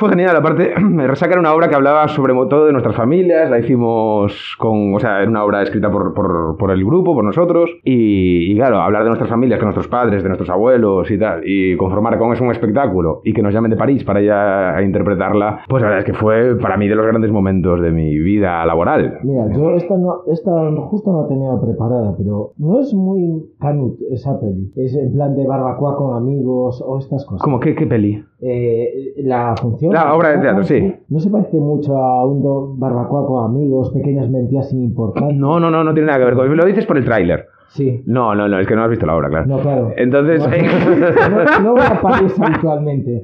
Fue genial, aparte, Resaca era una obra que hablaba sobre todo de nuestras familias, la hicimos con, o sea, era una obra escrita por, por, por el grupo, por nosotros, y, y claro, hablar de nuestras familias, de nuestros padres, de nuestros abuelos y tal, y conformar con eso un espectáculo, y que nos llamen de París para ir a, a interpretarla, pues la verdad es que fue para mí de los grandes momentos de mi vida laboral. Mira, yo esta, no, esta justo no la tenía preparada, pero no es muy canut esa peli. Es en plan de barbacoa con amigos o estas cosas. ¿Cómo? ¿Qué, qué peli? Eh, la función. La obra de teatro, sí. ¿No se parece mucho a un barbacoa con amigos, pequeñas mentiras sin importancia? No, no, no, no tiene nada que ver con Lo dices por el tráiler. Sí. No, no, no, es que no has visto la obra, claro. No, claro. Entonces. No, no voy a París habitualmente.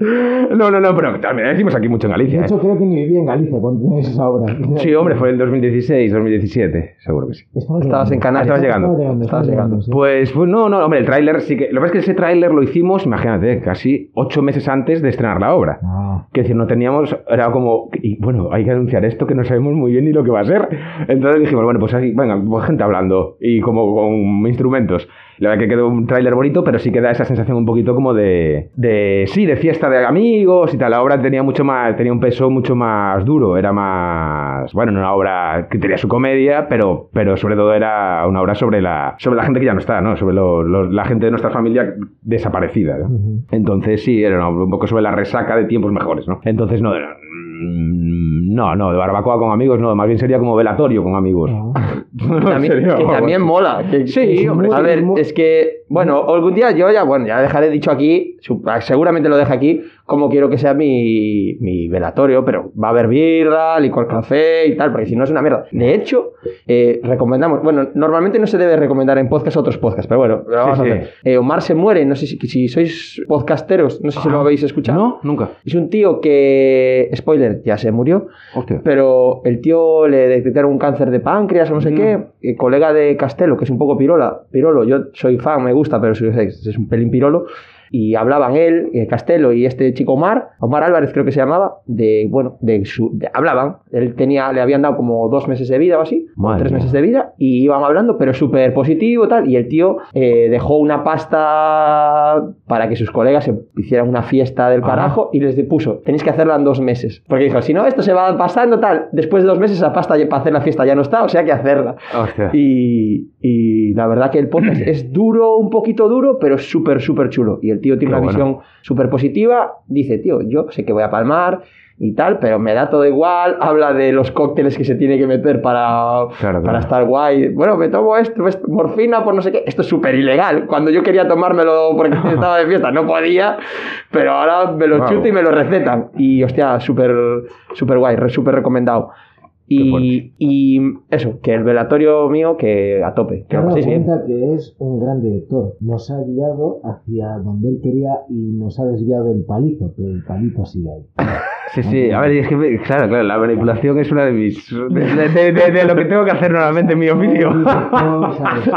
no, no, no, pero también decimos aquí mucho en De Galicia. ¿eh? hecho, creo que ni vivía en Galicia cuando tenías esa obra. Sí, hombre, fue en 2016, 2017, seguro que sí. Estabas Estabas en Canarias. Estabas llegando. Estabas llegando, Estabas llegando. sí. Pues, pues no, no, hombre, el tráiler sí que. Lo que pasa es que ese tráiler lo hicimos, imagínate, casi ocho meses antes de estrenar la obra. Ah, Que decir, no teníamos, era como, y bueno, hay que anunciar esto que no sabemos muy bien ni lo que va a ser. Entonces dijimos, bueno, pues ahí, venga, pues gente hablando y como con instrumentos. La verdad que quedó un tráiler bonito, pero sí que da esa sensación un poquito como de, de, sí, de fiesta de amigos y tal. La obra tenía mucho más, tenía un peso mucho más duro, era más, bueno, no una obra que tenía su comedia, pero, pero sobre todo era una obra sobre la, sobre la gente que ya no está, ¿no? Sobre lo- lo- la gente de nuestra familia desaparecida, ¿no? Entonces sí, era un poco sobre la resaca de tiempos mejores, ¿no? Entonces no, era- mm, no, no, de barbacoa con amigos, no, más bien sería como velatorio con amigos. Ah. No También- sería que también mola. que- Sí, que- hombre, A ver, es que, bueno, algún día yo ya, bueno, ya dejaré dicho aquí, seguramente lo dejo aquí, como quiero que sea mi, mi velatorio, pero va a haber birra, licor café y tal, porque si no es una mierda. De hecho, eh, recomendamos, bueno, normalmente no se debe recomendar en podcast otros podcasts, pero bueno, lo vamos Sí, a sí. hacer. Eh, Omar se muere, no sé si, si sois podcasteros, no sé si lo habéis escuchado. No, nunca. Es un tío que, spoiler, ya se murió, Hostia. pero el tío le detectaron un cáncer de páncreas o no sé Mm. qué. El colega de Castelo, que es un poco pirola, pirolo, yo soy fan, me gusta, pero soy- es un pelín pirolo. Y hablaban él, eh, Castelo y este chico Omar, Omar Álvarez creo que se llamaba, de, bueno, de su, de- hablaban. Él tenía, le habían dado como dos meses de vida o así, Madre tres mía. meses de vida, y iban hablando, pero súper positivo tal. Y el tío eh, dejó una pasta para que sus colegas se hicieran una fiesta del Ajá. carajo y les puso, tenéis que hacerla en dos meses. Porque dijo, si no, esto se va pasando tal, después de dos meses esa pasta para hacer la fiesta ya no está, o sea que hacerla. Hostia. Y, y la verdad que el podcast es duro, un poquito duro, pero súper, súper chulo. Y el tío tiene Qué una bueno. visión súper positiva. Dice, tío, yo sé que voy a palmar y tal, pero me da todo igual. Habla de los cócteles que se tiene que meter para, Claro, para claro. estar guay. Bueno, me tomo esto, esto, morfina por no sé qué. Esto es súper ilegal. Cuando yo quería tomármelo porque estaba de fiesta, no podía, pero ahora me lo Wow. chuto y me lo recetan. Y hostia, súper, súper guay, súper recomendado. Y, y eso, que el velatorio mío, que a tope. Que lo paséis bien. cuenta que es un gran director. Nos ha guiado hacia donde él quería y nos ha desviado del palito, pero el palito sigue ahí. Sí, sí, a ver, es que, claro, claro, la manipulación es una de mis. de, de- de- de lo que tengo que hacer normalmente en mi oficio.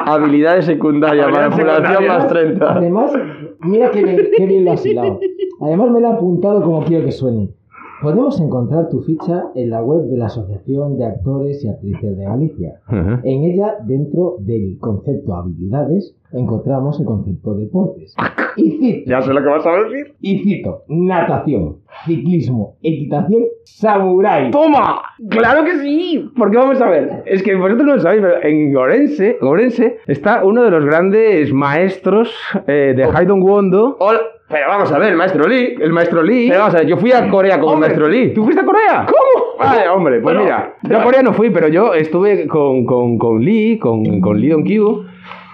Habilidades secundarias, manipulación más 30. Además, mira qué bien, qué bien lo has hilado. Además, me lo ha apuntado como quiero que suene. Podemos encontrar tu ficha en la web de la Asociación de Actores y Actrices de Galicia. En ella, dentro del concepto habilidades, encontramos el concepto deportes. Y cito, Ya sé lo que vas a decir. y cito, natación, ciclismo, equitación, samurái. ¡Toma! ¡Claro que sí! Porque vamos a ver, es que vosotros no lo sabéis, pero en Gorense, Gorense está uno de los grandes maestros eh, de Haidon Wondo. Hola, pero vamos a ver, el maestro Lee. El maestro Lee. Pero vamos a ver, yo fui a Corea con el maestro Lee. ¿Tú fuiste a Corea? ¿Cómo? Vale, hombre, pues Pero- mira, yo a Corea no fui, pero yo estuve con, con, con Lee, con, con Lee Dong-kyu,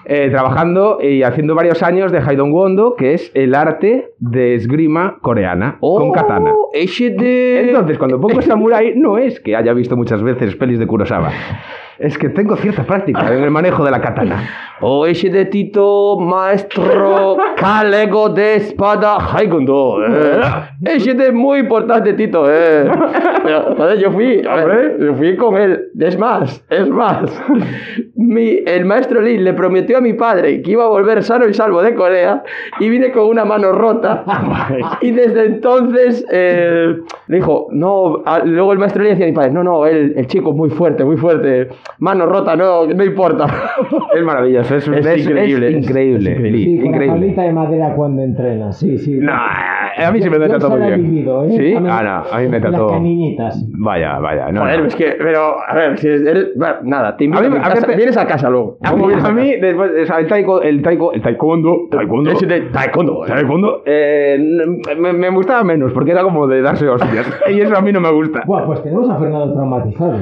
eh, trabajando y haciendo varios años de Haidon Wondo, que es el arte de esgrima coreana, con katana. Oh, ese de... Entonces, cuando pongo samurai, no es que haya visto muchas veces pelis de Kurosawa. Es que tengo cierta práctica en el manejo de la katana. O ese de Tito, maestro Kalego de espada Haikundo. Eh. Ese de muy importante, Tito. Eh. Yo fui, yo fui con él. Es más, es más. Mi, el maestro Lee le prometió a mi padre que iba a volver sano y salvo de Corea y vine con una mano rota. y desde entonces eh, le dijo, no, a- luego el maestro Lee decía a mi padre, no, no, el, el chico es muy fuerte, muy fuerte. Mano rota, no, no importa. Es maravilloso, es, Es es- increíble, es es- increíble, es increíble. Sí, con la de madera cuando entrena, sí, sí. No, a mí sí me Yo- trató se muy la he bien. vivido, ¿eh? ¿Sí? A mí- Ah, no, a mí me Las trató. caniñitas. Vaya, vaya. No, Joder, no. es que, pero, a ver, si eres, bueno, nada, te invito A a, mí- mi a casa. verte- Vienes a casa luego. A ¿Cómo mí, a a mí después, o sea, el, taiko, el, taiko, el taekwondo, taekwondo, Ese de taekwondo. ¿eh? taekwondo, eh, me, me gustaba menos porque era como de darse hostias y eso a mí no me gusta. Bueno, pues tenemos a Fernando traumatizado.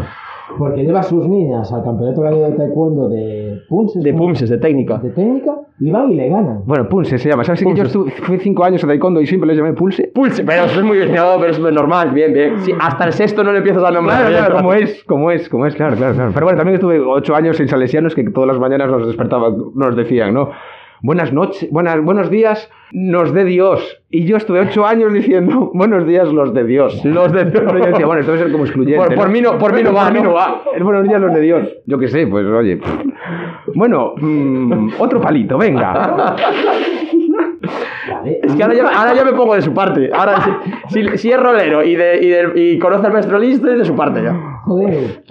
Porque lleva a sus niñas al campeonato gallego de taekwondo de Punses. De ¿no? Pumses, de técnica. De técnica. Y van y le ganan. Bueno, Pulse se llama. ¿Sabes que yo Pulse. estuve, fui cinco años a Taekwondo y siempre le llamé Pulse? Pulse, pero eso es muy bien, no, pero es normal, bien, bien. Sí, hasta el sexto no le empiezas a nombrar. Claro, bien, claro, como es, como es, como es, claro, claro, claro. Pero bueno, también estuve ocho años en Salesianos que todas las mañanas nos despertaban, nos decían, ¿no? Buenas noches, buenas, buenos días, nos de Dios. Y yo estuve ocho años diciendo, buenos días, los de Dios. Los de Dios. Yo decía, bueno, esto debe ser como excluyente. Por- por mí no- por mí no va, Por mí ¿no? no va. El buenos días, los de Dios. Yo qué sé, pues oye. Bueno, mm, otro palito, venga. Es que ahora ya, ahora ya me pongo de su parte. Ahora, si, si- si es rolero y, de, y, de- y conoce al maestro listo, es de su parte ya. Joder.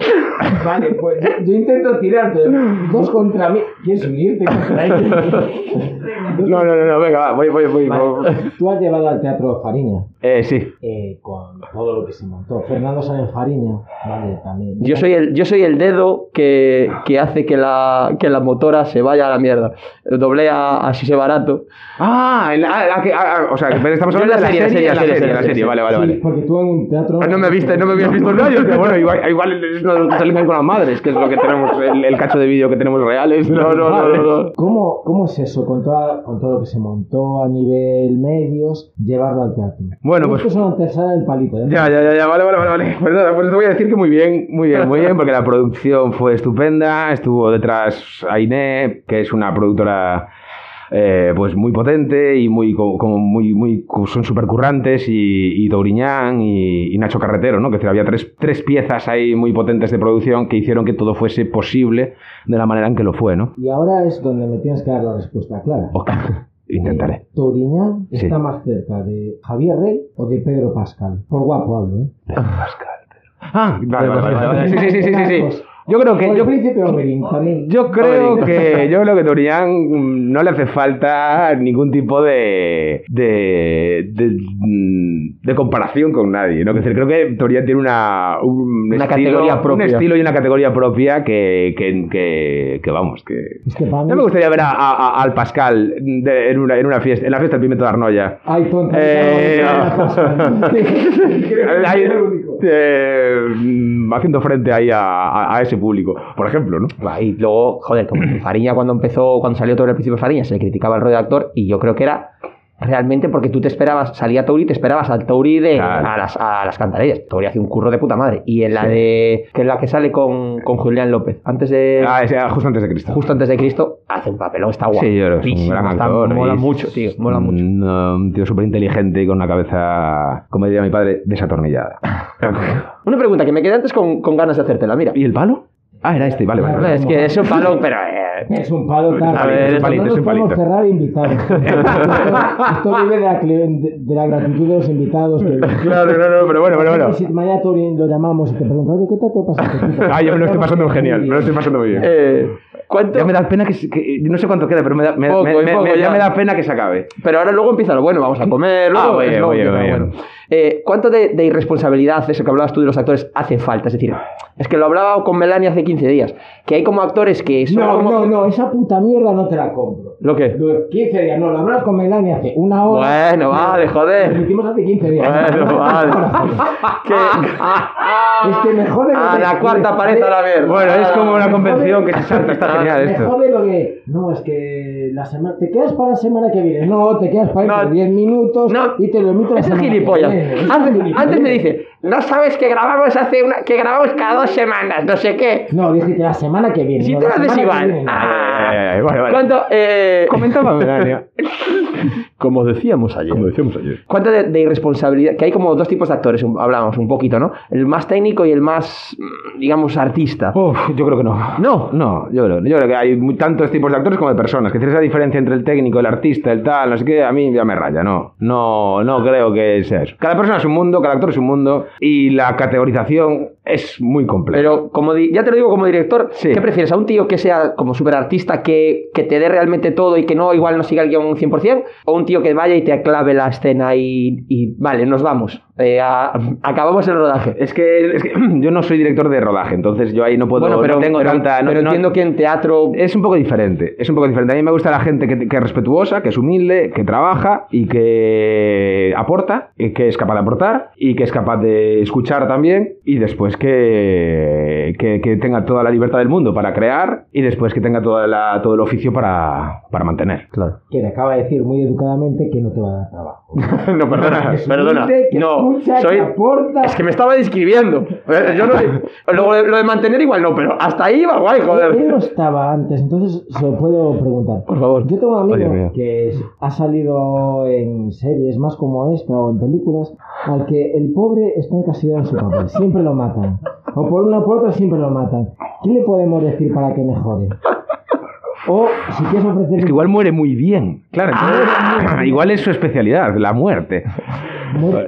Vale, pues yo, yo intento tirar, pero dos contra mí. ¿Quieres unirte contra ellos? No, no, no, no, venga, va, voy, voy, voy. Tú has llevado al teatro Fariña Eh, sí. eh, con todo lo que se montó. Fernando Sáenz Fariña, vale, también. Yo soy el, yo soy el dedo que, que hace que la, que la motora se vaya a la mierda. Doblé a, a Sise Barato. Ah, en la, la que- ah, ah, o sea, estamos hablando la de la serie, serie, serie, la serie, serie, la serie, vale, vale, Sí, vale. porque tú en un teatro. Ah, no me viste, no me habías visto No, yo, bueno, igual, igual de los que salen con las madres, que es lo que tenemos, el, el cacho de vídeo que tenemos reales. No, no, no, no, no. ¿Cómo, ¿Cómo es eso con, toda, con todo lo que se montó a nivel medios, llevarlo al teatro? Bueno, pues- Esto es del palito. ¿eh? Ya, ya, ya, ya, vale, vale, vale, vale. Pues nada, pues te voy a decir que muy bien, muy bien, muy bien, porque la producción fue estupenda, estuvo detrás Ainé, que es una productora eh, pues muy potente y muy co- como muy, muy son súper currantes y, y Touriñán y, y Nacho Carretero, ¿no? Que es decir, había tres, tres piezas ahí muy potentes de producción que hicieron que todo fuese posible de la manera en que lo fue, ¿no? Y ahora es donde me tienes que dar la respuesta clara. Ok, intentaré. Eh, ¿Touriñán Sí. está más cerca de Javier Rey o de Pedro Pascal? Por guapo hablo, ¿eh? Ah, vale, vale, vale, vale. Sí, sí, sí, sí, sí. Yo creo que yo. Yo creo que yo creo que Torian mm, no le hace falta ningún tipo de de, de, mm, de comparación con nadie, ¿no? Decir, creo que Torian tiene una un Una estilo, categoría propia. un estilo y una categoría propia que que, que, que, vamos que Es que mí... no me gustaría ver a, a- a- al Pascal de- en una en una fiesta en la fiesta del pimiento de Arnoya. Ay, tonto. Eh, Ahí, Eh, haciendo frente ahí a, a- a ese público, por ejemplo, ¿no? Y luego, joder, como Fariña cuando empezó, cuando salió todo el principio de Fariña, se le criticaba al rol de actor y yo creo que era realmente porque tú te esperabas, salía Tauri, te esperabas al Tauri de Claro. a, las, a las cantarillas. Tauri hace un curro de puta madre. Y en la de, que es la que sale con, con Julián López, antes de, Ah, ese, ah, justo antes de Cristo. justo antes de Cristo, hace un papelón, está guapo. Sí, yo es un gran actor. Mola y es mucho, tío, mola mucho. Un tío súper inteligente y con una cabeza, como diría mi padre, desatornillada. Una pregunta que me quedé antes con, con ganas de hacértela, mira. ¿Y el palo? Ah, era este, vale, vale. vale. Es que es un palón, pero... eh, Es un palo tal. A ver, es un palito, no es nos un podemos palito. cerrar invitados. esto, esto vive de la, de, la gratitud de los invitados. Que, Claro, no, no, pero bueno, pero bueno. Si mañana lo llamamos y te pregunta, oye, ¿qué tal te pasa? Ah, yo me lo estoy pasando genial, me lo estoy pasando muy bien. eh, ¿Cuánto? Ya me da pena que, que- no sé cuánto queda, pero me da, me- Poco, me- poco me- ya ya. me da pena que se acabe. Pero ahora luego empieza lo bueno, vamos a comer, luego, Ah, oye, oye, oye. bueno. Eh, ¿Cuánto de, de irresponsabilidad, eso que hablabas tú de los actores, hace falta? Es decir, es que lo hablaba con Melania hace 15 días, que hay como actores que son No, como... no, no, esa puta mierda no te la compro. ¿Lo qué? Lo- 15 días, no, lo hablas con Melania hace una hora. Bueno, vale, joder. Lo hicimos hace 15 días. Bueno, vale. Que- Es que me jode lo A de- la cuarta pared a la mierda. Bueno, es como una me convención que se salta, está genial Me esto. jode lo de. No, es que la semana. ¿Te quedas para la semana que viene? No, te quedas para No. dentro de 10 minutos No. y te lo emito la semana que. Es Antes, gilipollas. antes me dice, no sabes que grabamos hace una, que grabamos cada dos semanas, no sé qué. No, dijiste la semana que viene. Si no, tú la lo haces semana que igual. Ah, vale, vale. ¿Cuánto, eh, Comentaba Melania. como decíamos ayer, Como decíamos ayer. ¿Cuánto de, de irresponsabilidad? Que hay como dos tipos de actores, un- hablábamos un poquito, ¿no? El más técnico y el más, mm, digamos, artista. Uf, yo creo que no. No. No, yo creo, yo creo que hay muy- tantos tipos de actores como de personas. Que esa diferencia entre el técnico, el artista, el tal, no sé qué, a mí ya me raya, no. No, no creo que sea eso. Cada persona es un mundo, cada actor es un mundo y la categorización es muy compleja. Pero como di- ya te lo digo como director, Sí. ¿qué prefieres? ¿A un tío que sea como súper artista, que, que te dé realmente todo y que no igual no siga el guion un 100%? ¿O un tío que vaya y te aclave la escena y, y vale, nos vamos? Eh, a- acabamos el rodaje. Es que, es que yo no soy director de rodaje, entonces yo ahí no puedo. bueno, pero, no tengo pero- tanta. no- pero no- entiendo que en teatro... Es un poco diferente, es un poco diferente. A mí me gusta la gente que, que es respetuosa, que es humilde, que trabaja y que aporta, y que es capaz de aportar y que es capaz de escuchar también y después que, que, que tenga toda la libertad del mundo para crear y después que tenga toda la, todo el oficio para, para mantener. Claro. Que te acaba de decir muy educadamente que no te va a dar trabajo. no, perdona, perdona. No, soy... Es que me estaba describiendo. Eh, Yo no... Lo, de- lo de mantener igual no, pero hasta ahí va guay, joder. no estaba antes, entonces se lo puedo preguntar. Por favor. Yo tengo un Oye, amigo mira. que es- ha salido en series más como esta o en películas, al que el pobre está encasillado en su papel. Siempre lo matan. O por una otra siempre lo matan. ¿Qué le podemos decir para que mejore? O si quieres ofrecer... Es que igual muere muy bien. Claro, entonces, igual es su especialidad, la muerte.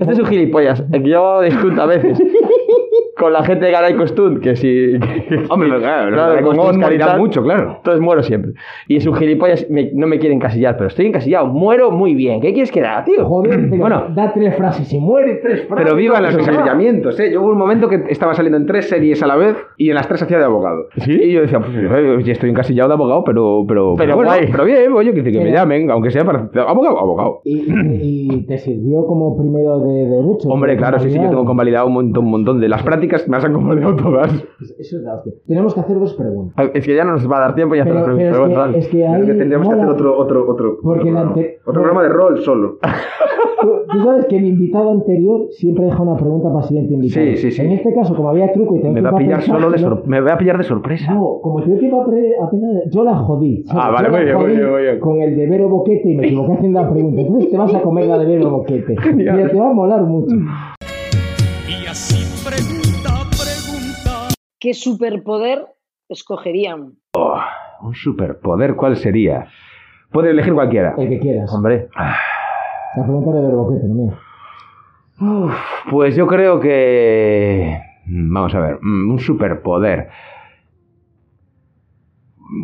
Este es un gilipollas. El que yo discuto a veces. Con la gente de Garay Costund, que si. Hombre, claro, Claro, con Oscar y tal. mucho, claro. Entonces muero siempre. Y es un gilipollas, me- no me quiere encasillar, pero estoy encasillado. Muero muy bien. ¿Qué quieres que da, tío? Joder, pero Bueno. da tres frases y muere tres frases. Pero vivan los encasillamientos, ¿eh? Yo hubo un momento que estaba saliendo en tres series a la vez y en las tres hacía de abogado. ¿Sí? Y yo decía, pues eh, ya estoy encasillado de abogado, pero... Pero, Pero bueno, guay. pero bien, oye, que, que me Pero- llamen, aunque sea para... Abogado, abogado. Y, y- te sirvió como primero de derecho. Hombre, de claro, sí, sí, yo tengo convalidado un montón, un montón de las prácticas, me las han convalidado todas. Pues Eso es la hostia. Tenemos que hacer dos preguntas. Es que ya no nos va a dar tiempo y hacer Pero, pero preguntas. es, Pero bueno, que, es que ahí mola. otro, otro, Porque la ante- otro programa de rol solo. Tú, tú sabes que el invitado anterior siempre deja una pregunta para el siguiente invitado. Sí, sí, sí. En este caso, como había truco y tengo Me va a pillar solo de sor- me va a pillar de sorpresa. No, como tengo tiempo a pre- a pensar, yo la jodí. ¿sabes? Ah, vale, muy bien, muy bien, muy bien. Con el de Vero Boquete y me equivoqué haciendo la pregunta. Entonces te vas a comer la de Vero Boquete. Pero te va a molar mucho. ¿Qué superpoder escogerían? Oh, un superpoder, ¿cuál sería? Puede elegir cualquiera. El que quieras. Hombre, La pregunta de Vero Boquete, no mía. Pues yo creo que... mm, Vamos a ver, mm, un superpoder.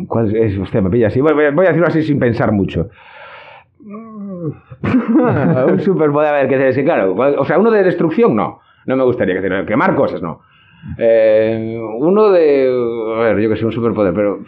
¿Cuál es? Usted me pilla así. Voy, voy- voy a decirlo así sin pensar mucho. un superpoder, a ver, que es que claro. O sea, uno de destrucción, no. No me gustaría que quemar cosas, no. Eh, uno de... A ver, yo que sé, un superpoder, pero...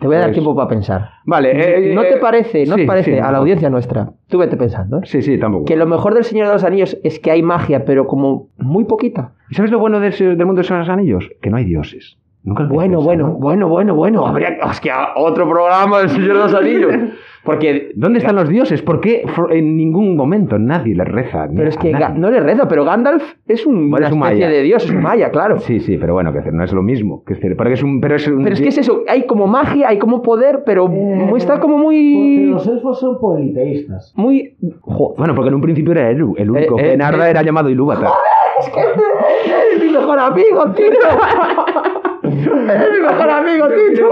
te voy a dar Pues- tiempo para pensar. Vale. eh, ¿No eh, te parece, no sí, te parece sí, a la audiencia nuestra? Tú vete pensando, ¿eh? Sí, sí, tampoco. Que lo mejor del Señor de los Anillos es que hay magia, pero como muy poquita. ¿Y sabes lo bueno del, del mundo de los anillos? Que no hay dioses. Nunca Bueno, pensado. bueno, bueno, bueno, bueno. Habría es que otro programa del Señor de los Anillos. Porque. ¿Dónde están los dioses? ¿Por qué en ningún momento nadie les reza? Pero es a que no le reza, pero Gandalf es un, Bueno, una es un especie maya. de dios, es un maya, claro. Sí, sí, pero bueno, que no es lo mismo. Que decir, porque es un, pero es un- Pero es que es eso, hay como magia, hay como poder, pero Eh, está como Pero muy. los elfos son politeístas. Muy. Joder. Bueno, porque en un principio era Eru, el único. Eh, que eh, Narda eh. era llamado Ilúvatar. ¡Es mi mejor amigo, tío! ¡Es mi mejor amigo, tío!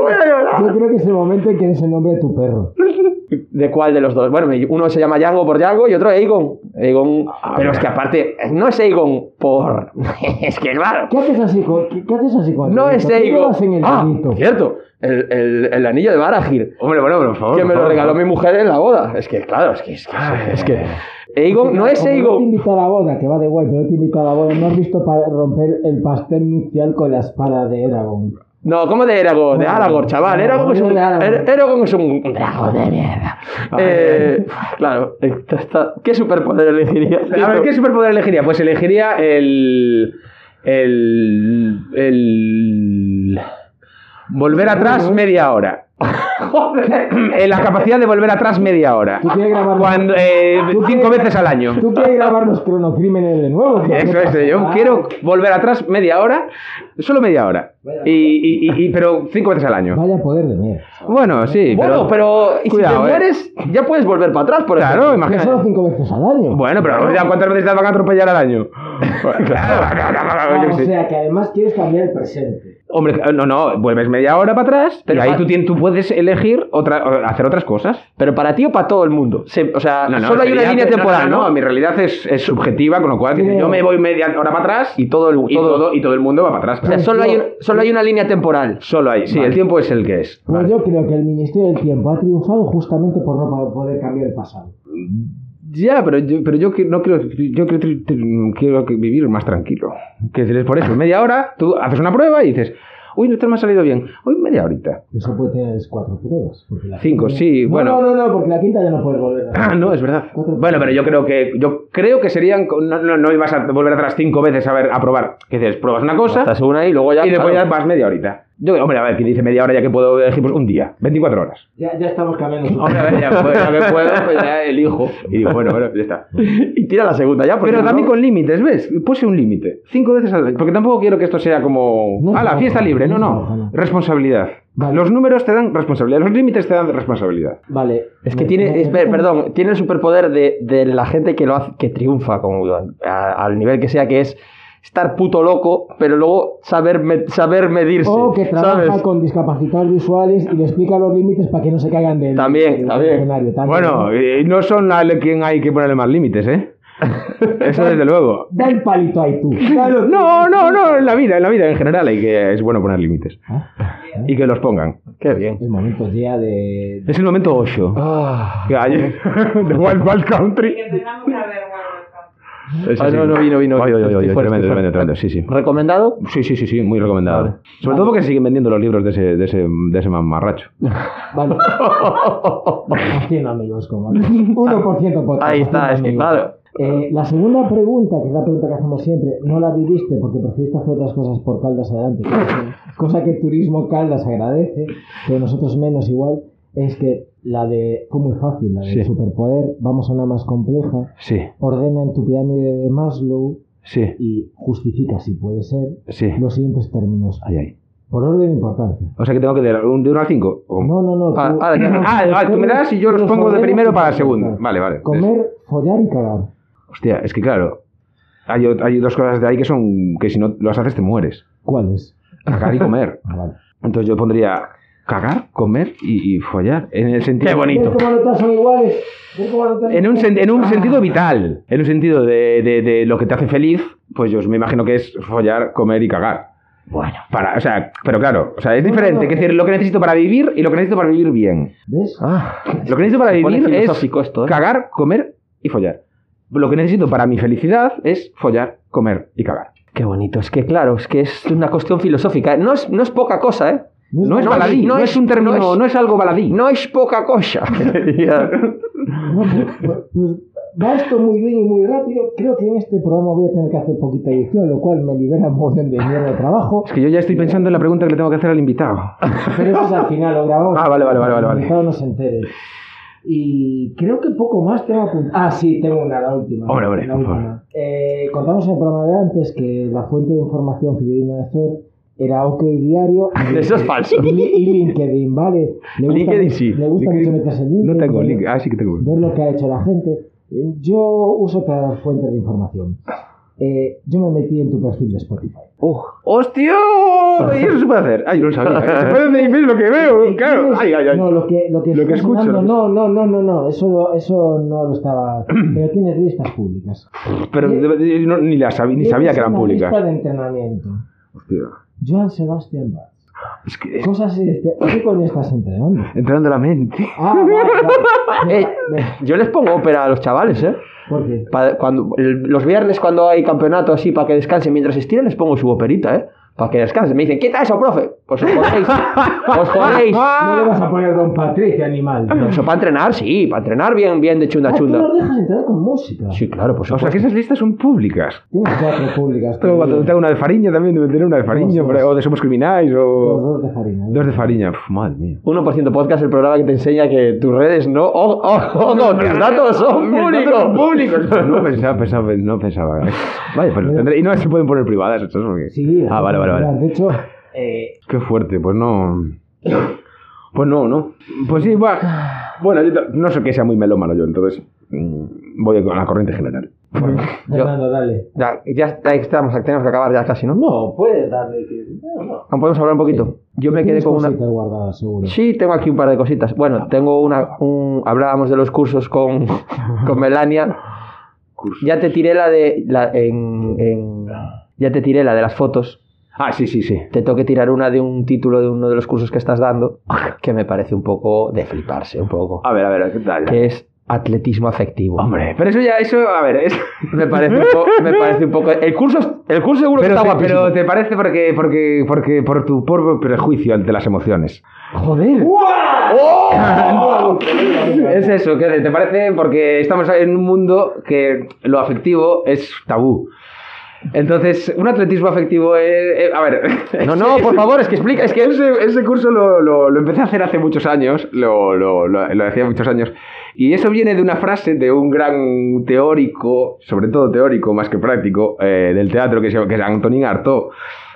Yo creo que es el momento en que des el nombre de tu perro. ¿De cuál de los dos? Bueno, uno se llama Yango por Yango y otro Aegon. Aegon. Ah, pero es que aparte, no es Aegon por. es que claro. ¿Qué haces así con, qué, qué haces así con el No es ¿Qué Aegon. llevas en el Ah, cierto. El, el, el anillo de Barahir. Hombre, bueno, por favor. que por me lo regaló mi mujer en la boda. Es que, claro, es que. Es que. Es que Aegon, no es Como No te Aegon. invito a la boda, que va de guay, pero no te invito a la boda. No has visto para romper el pastel nupcial con la espada de Eragon. No, ¿cómo de Eragon? De Aragorn, chaval. Eragon es un. Er- Eragon es un dragón de mierda. Eh, claro. está- está- ¿Qué superpoder elegirías? A ver, ¿qué superpoder elegiría? Pues elegiría el. El. El. Volver atrás media hora. Eh, la capacidad de volver atrás media hora. Tú quieres grabar Cuando, eh, ¿Tú cinco quieres- veces al año. ¿Tú quieres grabar los cronocrímenes de nuevo? ¿Qué Eso es, yo Ah, quiero volver atrás media hora, solo media hora. Y, y- y- y- pero cinco veces al año. Vaya poder de mierda. Bueno, sí, Bueno, pero ¿y Cuidado, si te eh. mueres, ya puedes volver para atrás, por Claro, ejemplo. Que imagínate. solo cinco veces al año. Bueno, pero ya cuántas veces te van a atropellar al año. claro, Ah, yo qué o sea que además quieres cambiar el presente. Hombre, no, no, vuelves media hora para atrás, Pero pero ahí tú, puedes elegir otra, hacer otras cosas. Pero para ti o para todo el mundo. Se- o sea, No, no, solo hay una línea no, temporal, no, ¿no? no, mi realidad es, es subjetiva, con lo cual que yo me voy media hora para atrás Y todo el y todo- todo, y todo el mundo va para atrás. O sea, solo hay, un- solo hay una línea temporal. Solo hay, sí, Vale. el tiempo es el que es. Pues yo creo que el Ministerio del Tiempo ha triunfado justamente por no po- poder cambiar el pasado. Ya, pero yo, pero yo no quiero, yo quiero, quiero vivir más tranquilo. Que es por eso, media hora, tú haces una prueba y dices, uy, esto me ha salido bien, uy, media horita. Eso puede tener cuatro pruebas. porque la Cinco, quinta- sí, No, bueno. No, no, no, porque la quinta ya no puedes volver. a- Ah, no, es verdad. Cuatro Bueno, pero yo creo que yo creo que serían no, no, no ibas a volver atrás cinco veces a ver a probar. Que dices, pruebas una cosa Estás una y luego ya. y después claro. ya vas media horita. Yo, hombre, a ver, quien dice media hora ya que puedo elegir pues un día, 24 horas. Ya, ya estamos cambiando. Hombre, a ver, ya, pues, ya que puedo, pues ya elijo. Y digo, bueno, bueno, ya está. Y tira la segunda ya. Pero también no- con límites, ¿ves? Puse un límite. Cinco veces al año. Porque tampoco quiero que esto sea como. No ¡Ah, la fiesta libre! No, no. Responsabilidad. Vale. Los números te dan responsabilidad. Los límites te dan responsabilidad. Vale. Es que me- tiene, me- es- me- perdón, tiene el superpoder de, de la gente que lo hace, que triunfa como, a- al nivel que sea, que es estar puto loco, pero luego saber, me- saber medirse. O que trabaja ¿sabes? con discapacitados visuales y le explica los límites para que no se caigan del, También, del también. escenario. También, Bueno, ¿no? no son a quien hay que ponerle más límites, ¿eh? Eso desde luego. Da el palito ahí tú. Tú. No, no, no, en la vida, en la vida en general hay que, es bueno poner límites. Ah, Y que los pongan. Qué bien. El momento ya de... Es el momento 8. Ah, The Wild Wild Country. Ah, no, no vino, vino. Ay, ay, ay, tremendo, tremendo, tremendo. Sí, sí. ¿Recomendado? Sí, sí, sí, sí, muy recomendado. Vale. Sobre todo porque siguen vendiendo los libros de ese, de ese, de ese mamarracho. Vale. Haciendo amigos como 1% podcast. Ahí está, es que claro. Eh, la segunda pregunta, que es la pregunta que hacemos siempre, no la viviste porque preferiste hacer otras cosas por Caldas adelante, cosa- cosa que Turismo Caldas agradece, pero nosotros menos igual, es que la de, fue muy fácil, la de Sí. superpoder, vamos a una más compleja, Sí, ordena en tu pirámide de Maslow sí, y justifica, si puede ser, sí. los siguientes términos, Ay, ay. por orden de importancia. O sea que tengo que de, un- de 1 al 5. No, no, no. Ah, tú- ah, no, Ah, vale, tú me das y yo los pongo de primero para te segundo. Vale, vale. Comer, follar y cagar. Hostia, es que claro. Hay, hay dos cosas de ahí que son que si no las haces te mueres. ¿Cuáles? Cagar y comer. Ah, vale. Entonces yo pondría cagar, comer y, y follar. En el sentido. Qué bonito. ¿Ves cómo no todas son iguales? ¿Ves cómo no todas En un, sen- en un sentido vital. En un sentido de, de- de lo que te hace feliz, pues yo me imagino que es follar, comer y cagar. Bueno. Para, o sea, pero claro, o sea, es no, diferente. no. Es decir, lo que necesito para vivir y lo que necesito para vivir bien. ¿Ves? Ah, Lo que necesito para vivir es filosófico esto, ¿eh? cagar, comer y follar. Lo que necesito para mi felicidad es follar, comer y cagar. qué bonito. Es que claro, es que es una cuestión filosófica. No es, no es poca cosa, ¿eh? No es No, baladí, no, no es, es- un término, no es- no es algo baladí. No es poca cosa. Pues, pues- pues va esto muy bien y muy rápido. Creo que en este programa voy a tener que hacer poquita edición, lo cual me libera un montón de mierda de trabajo. Es que yo ya estoy pensando en la pregunta que le tengo que hacer al invitado. Pero eso es al final, lo grabamos. Ah, vale, vale, vale, vale, el invitado no se entere. Y creo que poco más tengo apuntado. Ah, sí, tengo una, la última. Hombre, hombre, la última. Eh, contamos en el programa de antes que la fuente de información fidedigna de hacer era OK Diario. y- Eso es falso. Y, y LinkedIn, ¿vale? Le gusta, LinkedIn sí. Le gusta LinkedIn- mucho meterse en LinkedIn. No tengo ver- link. Ah, sí que tengo. Ver lo que ha hecho la gente. Eh, Yo uso otras fuentes de información. Eh, yo me metí en tu perfil de Spotify. Uh, ¡Hostia! ¿Y eso se puede hacer? Ay, yo no sabía. Se puede lo que veo, claro. ¿Tienes- Ay, ay, ay. No, lo que, lo que, Lo que escucho, sonando, lo no, no, no, no, no, eso, eso no lo estaba. Pero tienes listas públicas. Pero no- ni, la sabía, ni sabía que eran públicas. Lista de entrenamiento. Hostia. Joan Sebastián Bach. Es que Cosas así. este- ¿Qué coño estás entrenando? entrando la mente. Ah, vale, vale. Eh, yo les pongo ópera a los chavales, ¿eh? ¿Por qué? Pa- cuando, los viernes cuando hay campeonato así para que descansen mientras estiran les pongo su operita, ¿eh? Para que descansen. Me dicen, quita eso, profe. Pues os jodéis. os jodéis. No le vas a poner Don Patricio, animal. Eso para entrenar, sí. Para entrenar bien, bien de chunda Ah, tú chunda. los dejas entrenar con música. Sí, claro, pues O sea que esas listas son públicas. Tienes cuatro públicas. Tengo, tú. tengo una de Fariña también, debe tener una de Fariña, o de Somos Criminais, Los o. dos de Farina. Dos de Fariña. Pf, madre mía. 1% Podcast, el programa que te enseña que tus redes no. ¡Oh, oh, oh, no! ¡Tus datos son Mis datos son públicos! públicos. No pensaba, pensaba, no pensaba. Vaya, pues lo tendré. Y no se pueden poner privadas estas, porque. Sí, Ah, vale, vale, vale. De hecho, eh, Qué fuerte, pues no. Pues no, ¿no? Pues sí, va. Bueno, yo no sé que sea muy melómano yo, entonces mm, voy con la corriente general. Fernando, dale. Ya, ya, ya estamos, tenemos que acabar ya casi, ¿no? No, puedes darle. que- No, no. ¿Aún podemos hablar un poquito? Yo me quedé con una. guardadas, seguro. Sí, tengo aquí un par de cositas. Bueno, tengo una. Un... Hablábamos de los cursos con, con Melania. Ya te tiré la de. La, en, en- Ya te tiré la de las fotos. Ah, sí, sí, sí. Te tengo que tirar una de un título de uno de los cursos que estás dando. Que me parece un poco de fliparse, un poco. A ver, a ver, ¿qué tal? Que es atletismo afectivo. Hombre, pero eso ya, eso, a ver. Me parece un, po- me parece un poco. El curso, el curso seguro que Pero, está te, guapísimo. pero te parece porque, porque, porque por tu por prejuicio ante las emociones. Joder. Es eso, que te parece porque estamos en un mundo que lo afectivo es tabú. Entonces, un atletismo afectivo es... eh, a ver... No, no, por favor, es que explica. Es que ese, ese curso lo, lo- lo empecé a hacer hace muchos años, lo, lo, lo, lo hacía muchos años, y eso viene de una frase de un gran teórico, sobre todo teórico más que práctico, eh, del teatro que se llama que es Antonin Artaud,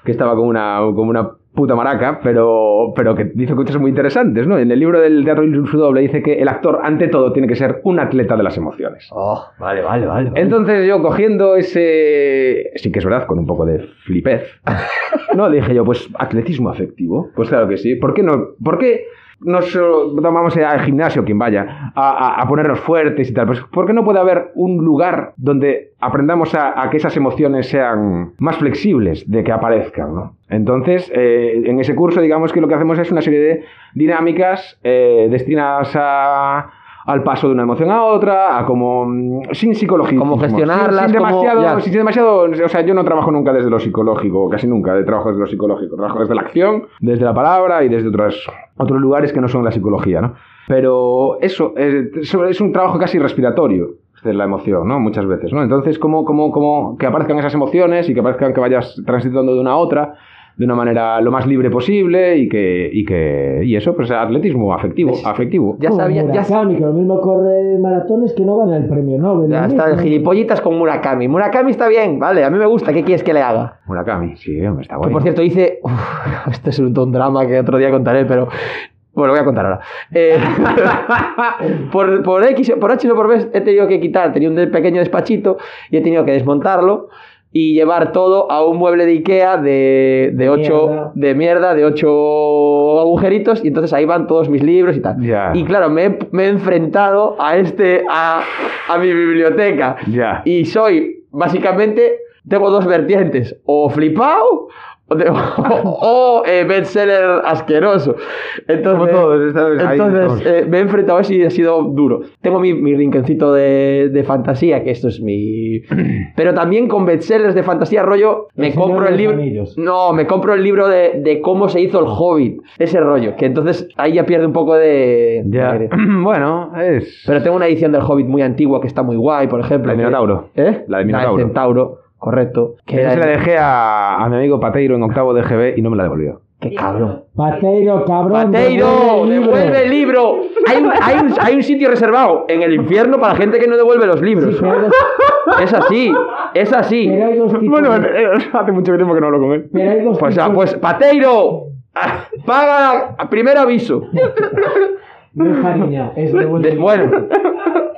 que estaba como una, como una puta maraca, pero, pero que dice cosas muy interesantes, ¿no? En el libro del teatro insoluble dice que el actor, ante todo, tiene que ser un atleta de las emociones. Oh, vale, vale, vale. Entonces yo cogiendo ese... Sí que es verdad, con un poco de flipez. No, dije yo, pues atletismo afectivo. Pues claro que sí. ¿Por qué no? ¿Por qué no solo vamos al gimnasio, quien vaya, a, a- a ponernos fuertes y tal? Pues ¿por qué no puede haber un lugar donde aprendamos a, a que esas emociones sean más flexibles de que aparezcan, ¿no? Entonces, eh, en ese curso, digamos que lo que hacemos es una serie de dinámicas eh, destinadas a al paso de una emoción a otra, a como mm, sin psicología. Como gestionarlas, sin, demasiado, sin demasiado, o sea, yo no trabajo nunca desde lo psicológico, casi nunca trabajo desde lo psicológico, trabajo desde la acción, desde la palabra y desde otras, otros lugares que no son la psicología, ¿no? Pero eso, eh, eso es un trabajo casi respiratorio de la emoción, ¿no? Muchas veces, ¿no? Entonces, como, como, como que aparezcan esas emociones y que aparezcan que vayas transitando de una a otra de una manera lo más libre posible y que y que y eso pues atletismo afectivo afectivo Ya sabía, ya, Murakami, que lo mismo corre maratones que no gana el premio Nobel. ya está el gilipollitas con Murakami. Murakami está bien, vale, a mí me gusta. ¿Qué quieres que le haga? Murakami sí hombre está Que guay por cierto hice. Uf, este es un, un drama que otro día contaré, pero. Bueno, lo voy a contar ahora. Eh, por, por X, por H o por B he tenido que quitar, tenía un pequeño despachito y he tenido que desmontarlo y llevar todo a un mueble de Ikea de, de ocho Mierda. de mierda, de ocho agujeritos y entonces ahí van todos mis libros y tal. Y claro, me, he- me he enfrentado a este, a, a mi biblioteca y soy, básicamente, tengo dos vertientes, o flipado o, de- o, eh, bestseller asqueroso. Entonces, Como todos, entonces eh, me he enfrentado a eso y ha sido duro. Tengo mi, mi rinconcito de, de fantasía, que esto es mi... Pero también con bestsellers de fantasía rollo, me El compro de el libro... No, me compro el libro de, de cómo se hizo el Hobbit, ese rollo, que entonces ahí ya pierde un poco de... ya de- bueno es pero tengo una edición del Hobbit muy antigua que está muy guay, por ejemplo. La de Minotauro. ¿Eh? La de Minotauro. Centauro, correcto. Que se la dejé a, a mi amigo Pateiro en octavo de GB y no me la devolvió ¡Qué cabrón! Pateiro, cabrón. ¡Pateiro! devuelve el libro. ¡Devuelve el libro! Hay un, hay, un, hay un sitio reservado en el infierno para gente que no devuelve los Sí, libros. pero Es así, es así. pero hay dos tipos bueno de- eh, hace mucho tiempo que no hablo con él pero hay dos Pues, tipos- ah, pues Pateiro, ah, paga primer aviso. No es cariño, es devuelve De- bueno.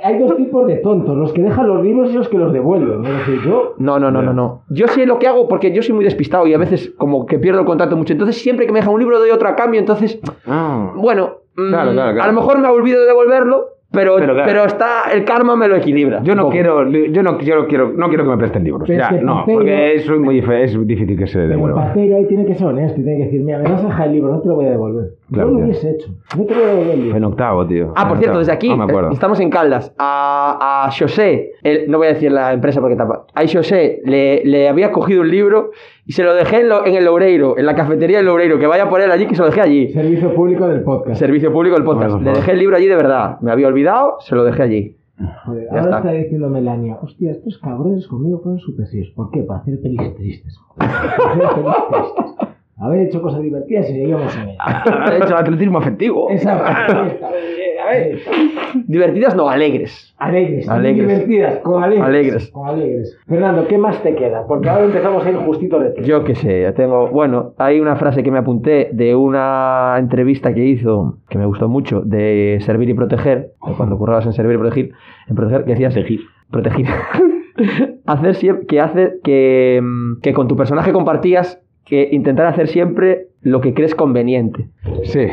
Hay dos tipos de tontos, los que dejan los libros y los que los devuelven. Es decir, yo no, no, no, no, no. Yo sé lo que hago porque yo soy muy despistado y a veces como que pierdo el contacto mucho. Entonces siempre que me dejan un libro doy otro a cambio. Entonces Ah. Bueno, mm, Claro, claro, claro. a lo mejor me ha olvidado de devolverlo, pero, Pero pero, está el karma me lo equilibra. yo no poco. quiero yo no, yo no quiero no quiero que me presten libros Pero es ya que no porque soy muy es difícil que se Pero el devuelva patero ahí tiene que ser honesto y tiene que decir, mira, me vas a dejar el libro, no te lo voy a devolver. Claro, yo lo hubiese hecho. No te lo a en octavo tío Ah, En por cierto, octavo. desde aquí no me acuerdo eh, estamos en Caldas. A, a José, el- no voy a decir la empresa porque tampoco. A José le, le había cogido un libro y se lo dejé en, lo- en el Loureiro, en la cafetería del Loureiro, que vaya por él allí, que se lo dejé allí. Servicio público del podcast. Servicio público del podcast. Bueno, Le favor. dejé el libro allí de verdad. Me había olvidado, se lo dejé allí. Joder, ahora está. está. diciendo Melania, hostia, estos cabrones conmigo fueron súper serios. ¿Por qué? Para hacer pelis tristes. joder. Para hacer pelis tristes. Haber hecho cosas divertidas y seguimos en ella. ha hecho atletismo afectivo ahí está. Ahí está. Divertidas, no, alegres. Alegres, Alegres. divertidas, con alegres. Alegres. Con alegres. Fernando, ¿qué más te queda? Porque ahora empezamos a ir justito de ti. Yo qué sé, ya tengo. Bueno, hay una frase que me apunté de una entrevista que hizo, que me gustó mucho, de Servir y Proteger, cuando currabas en Servir y Proteger, en Proteger, que decía Seguir, Proteger. hacer siempre, que hace que, mm, que con tu personaje compartías que intentar hacer siempre lo que crees conveniente. sí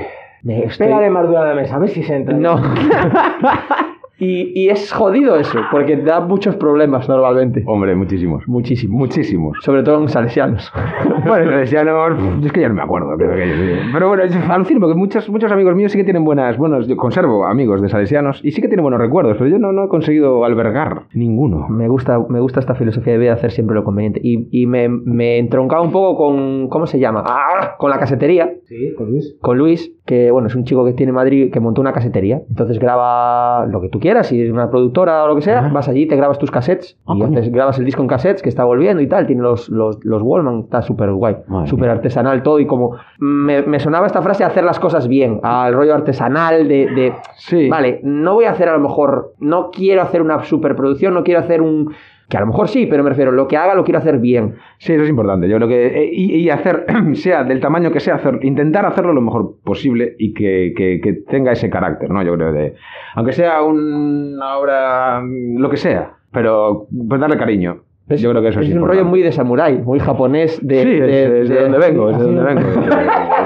Me estoy- Pégale más duro a la mesa, a ver si se entra. No. Y, y es jodido eso, porque da muchos problemas normalmente. Hombre, muchísimos. Muchísimo. Muchísimos. Sobre todo en salesianos. Bueno, salesianos, es que ya no me acuerdo. Pero, que- pero bueno, alucino porque muchos, muchos amigos míos sí que tienen buenas, buenos, yo conservo amigos de salesianos y sí que tienen buenos recuerdos, pero yo no, no he conseguido albergar ninguno. Me gusta, me gusta esta filosofía de vida hacer siempre lo conveniente. Y, y me, me entroncaba un poco con. ¿Cómo se llama? ¡Ah! Con la casetería. Sí, con Luis. Con Luis, que bueno, es un chico que tiene en Madrid que montó una casetería. Entonces graba lo que tú quieras, si es una productora o lo que sea, Ajá. vas allí, te grabas tus cassettes Ah, y haces- grabas el disco en cassettes que está volviendo y tal. Tiene los, los, los Wallman, está súper guay, súper artesanal todo. Y como me, me sonaba esta frase hacer las cosas bien, al rollo artesanal de, de Sí. Vale, no voy a hacer a lo mejor, no quiero hacer una superproducción, no quiero hacer un... Que a lo mejor sí, pero me refiero, lo que haga lo quiero hacer bien. Sí, eso es importante. Yo creo que. eh, Y, y hacer, sea del tamaño que sea, hacer, intentar hacerlo lo mejor posible y que, que- que tenga ese carácter, ¿no? Yo creo de. Aunque sea una obra. lo que sea, pero pues darle cariño. Es, Yo creo que eso es, es un importante. rollo muy de samurái, muy japonés. De, sí, de- es de, de- donde vengo, es de donde vengo.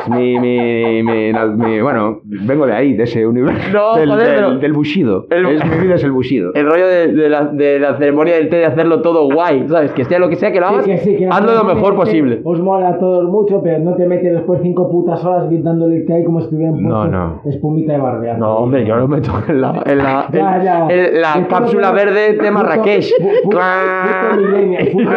Mi, mi, mi, mi- Bueno, vengo de ahí, de ese universo. No, del, joder, del, del bushido. El- Es, mi vida es el bushido. El rollo de, de la, de la ceremonia del té, de hacerlo todo guay, ¿sabes? Que sea lo que sea que lo hagas, Sí, que sí, que hazlo lo mejor posible. Os mola a todos mucho, pero no te metes después cinco putas horas dándole el té ahí como si estuvieran No, no. espumita de barbear. No, hombre, yo lo meto en la, en la, Ya, en- ya. en la cápsula verde de puto- Marrakech. pu- pu- Clan. Puto millennial, puto,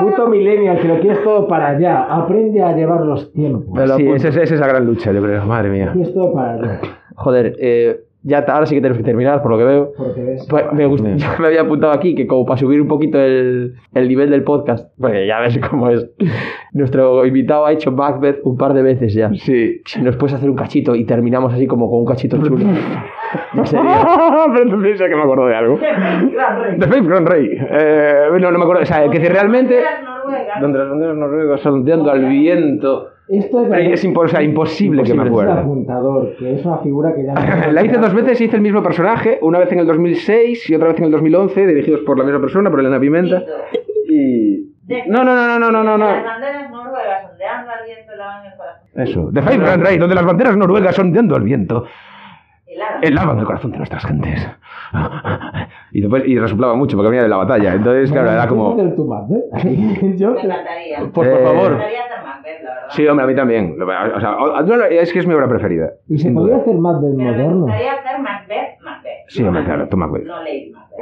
puto millennial, que lo quieres todo para allá. Aprende a llevar los tiempos. Sí, apunto. Esa es, esa es la gran lucha, yo creo. Madre mía. Quieres todo para. Joder, eh, ya ahora sí que tenemos que terminar, por lo que veo. Porque ves. Pues me, gust- Bien. yo me había apuntado aquí que como para subir un poquito el, el nivel del podcast, porque ya ves cómo es. Nuestro invitado ha hecho Macbeth un par de veces ya. Sí. Si nos puedes hacer un cachito y terminamos así como con un cachito chulo. Ya sería. Pero tú piensas que me acuerdo de algo. De Faith Gran Rey. Eh, no, no me acuerdo. O sea, que si realmente. Donde las banderas noruegas sondeando al viento. Esto es, Es, impo- o sea, imposible, que me es el acuerde. apuntador, que es una figura que ya no- La hice dos veces y hice el mismo personaje, una vez en el 2006 y otra vez en el 2011, dirigidos por la misma persona, por Elena Pimenta. Y... No, no, no, no, no, no, no. Las banderas noruegas ondeando al viento helaban el corazón. Eso, de Faith Gran Rey, donde las banderas noruegas sondeando al viento, Helaban. el corazón de nuestras gentes. Y después, y resoplaba mucho porque venía de la batalla. Entonces, claro, era como... ¿Quieres hacer tu Macbeth? Yo, Me encantaría. Por, por Eh, Me favor. Encantaría hacer Macbeth, la verdad. Sí, hombre, a mí también. O sea, es que es mi obra preferida. ¿Y se podría hacer Macbeth Pero me moderno? gustaría hacer Macbeth, Macbeth. Sí, hombre, claro, tú Macbeth. No Macbeth.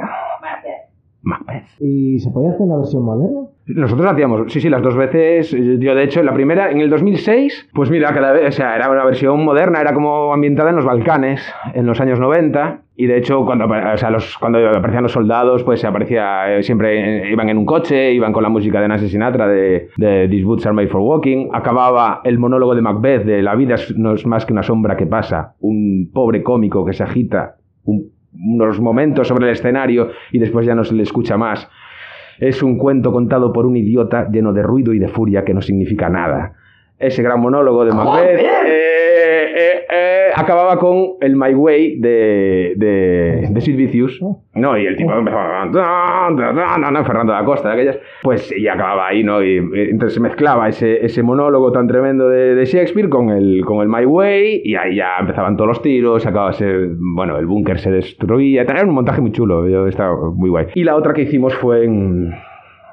Macbeth. ¿Y se podría hacer una versión moderna? Nosotros hacíamos, sí, sí, las dos veces. Yo, de hecho, en la primera, en el 2006, pues mira, cada vez, o sea, era una versión moderna, era como ambientada en los Balcanes, en los años 90. Y de hecho, cuando, o sea, los, cuando aparecían los soldados, pues aparecía, eh, siempre eh, iban en un coche, iban con la música de Nancy Sinatra, de, de These Boots Are Made for Walking. Acababa el monólogo de Macbeth, de La vida no es más que una sombra que pasa. Un pobre cómico que se agita un- unos momentos sobre el escenario y después ya no se le escucha más. Es un cuento contado por un idiota lleno de ruido y de furia que no significa nada. Ese gran monólogo de Macbeth eh, eh, eh, acababa con el My Way de, de, de Sid Vicious. No, y el tipo empezaba Fernando da Costa, de aquellas. Pues y acababa ahí, ¿no? Y, entonces se mezclaba ese, ese monólogo tan tremendo de, de Shakespeare con el, con el My Way y ahí ya empezaban todos los tiros, acababa ese, bueno, el búnker se destruía. Era un montaje muy chulo, yo, estaba muy guay. Y la otra que hicimos fue en,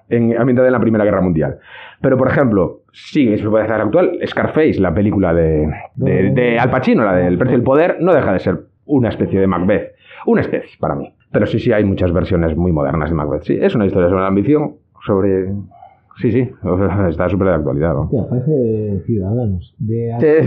en ambientada en la Primera Guerra Mundial. Pero, por ejemplo, sí, se puede hacer actual. Scarface, la película de, de, de Al Pacino, la del precio del poder, no deja de ser una especie de Macbeth. Una especie, para mí. Pero sí, sí, hay muchas versiones muy modernas de Macbeth. Sí, es una historia sobre la ambición, sobre... Sí, sí, está súper de actualidad. ¿no? Hostia, parece Ciudadanos. De Te-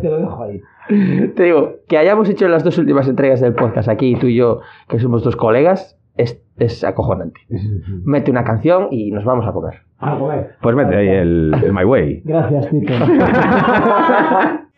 te lo dejo ahí. Te digo, que hayamos hecho las dos últimas entregas del podcast aquí, tú y yo, que somos dos colegas, es, es acojonante. Mete una canción y nos vamos a comer. Ah, comer. Pues mete ahí el, el My Way. Gracias, Tito.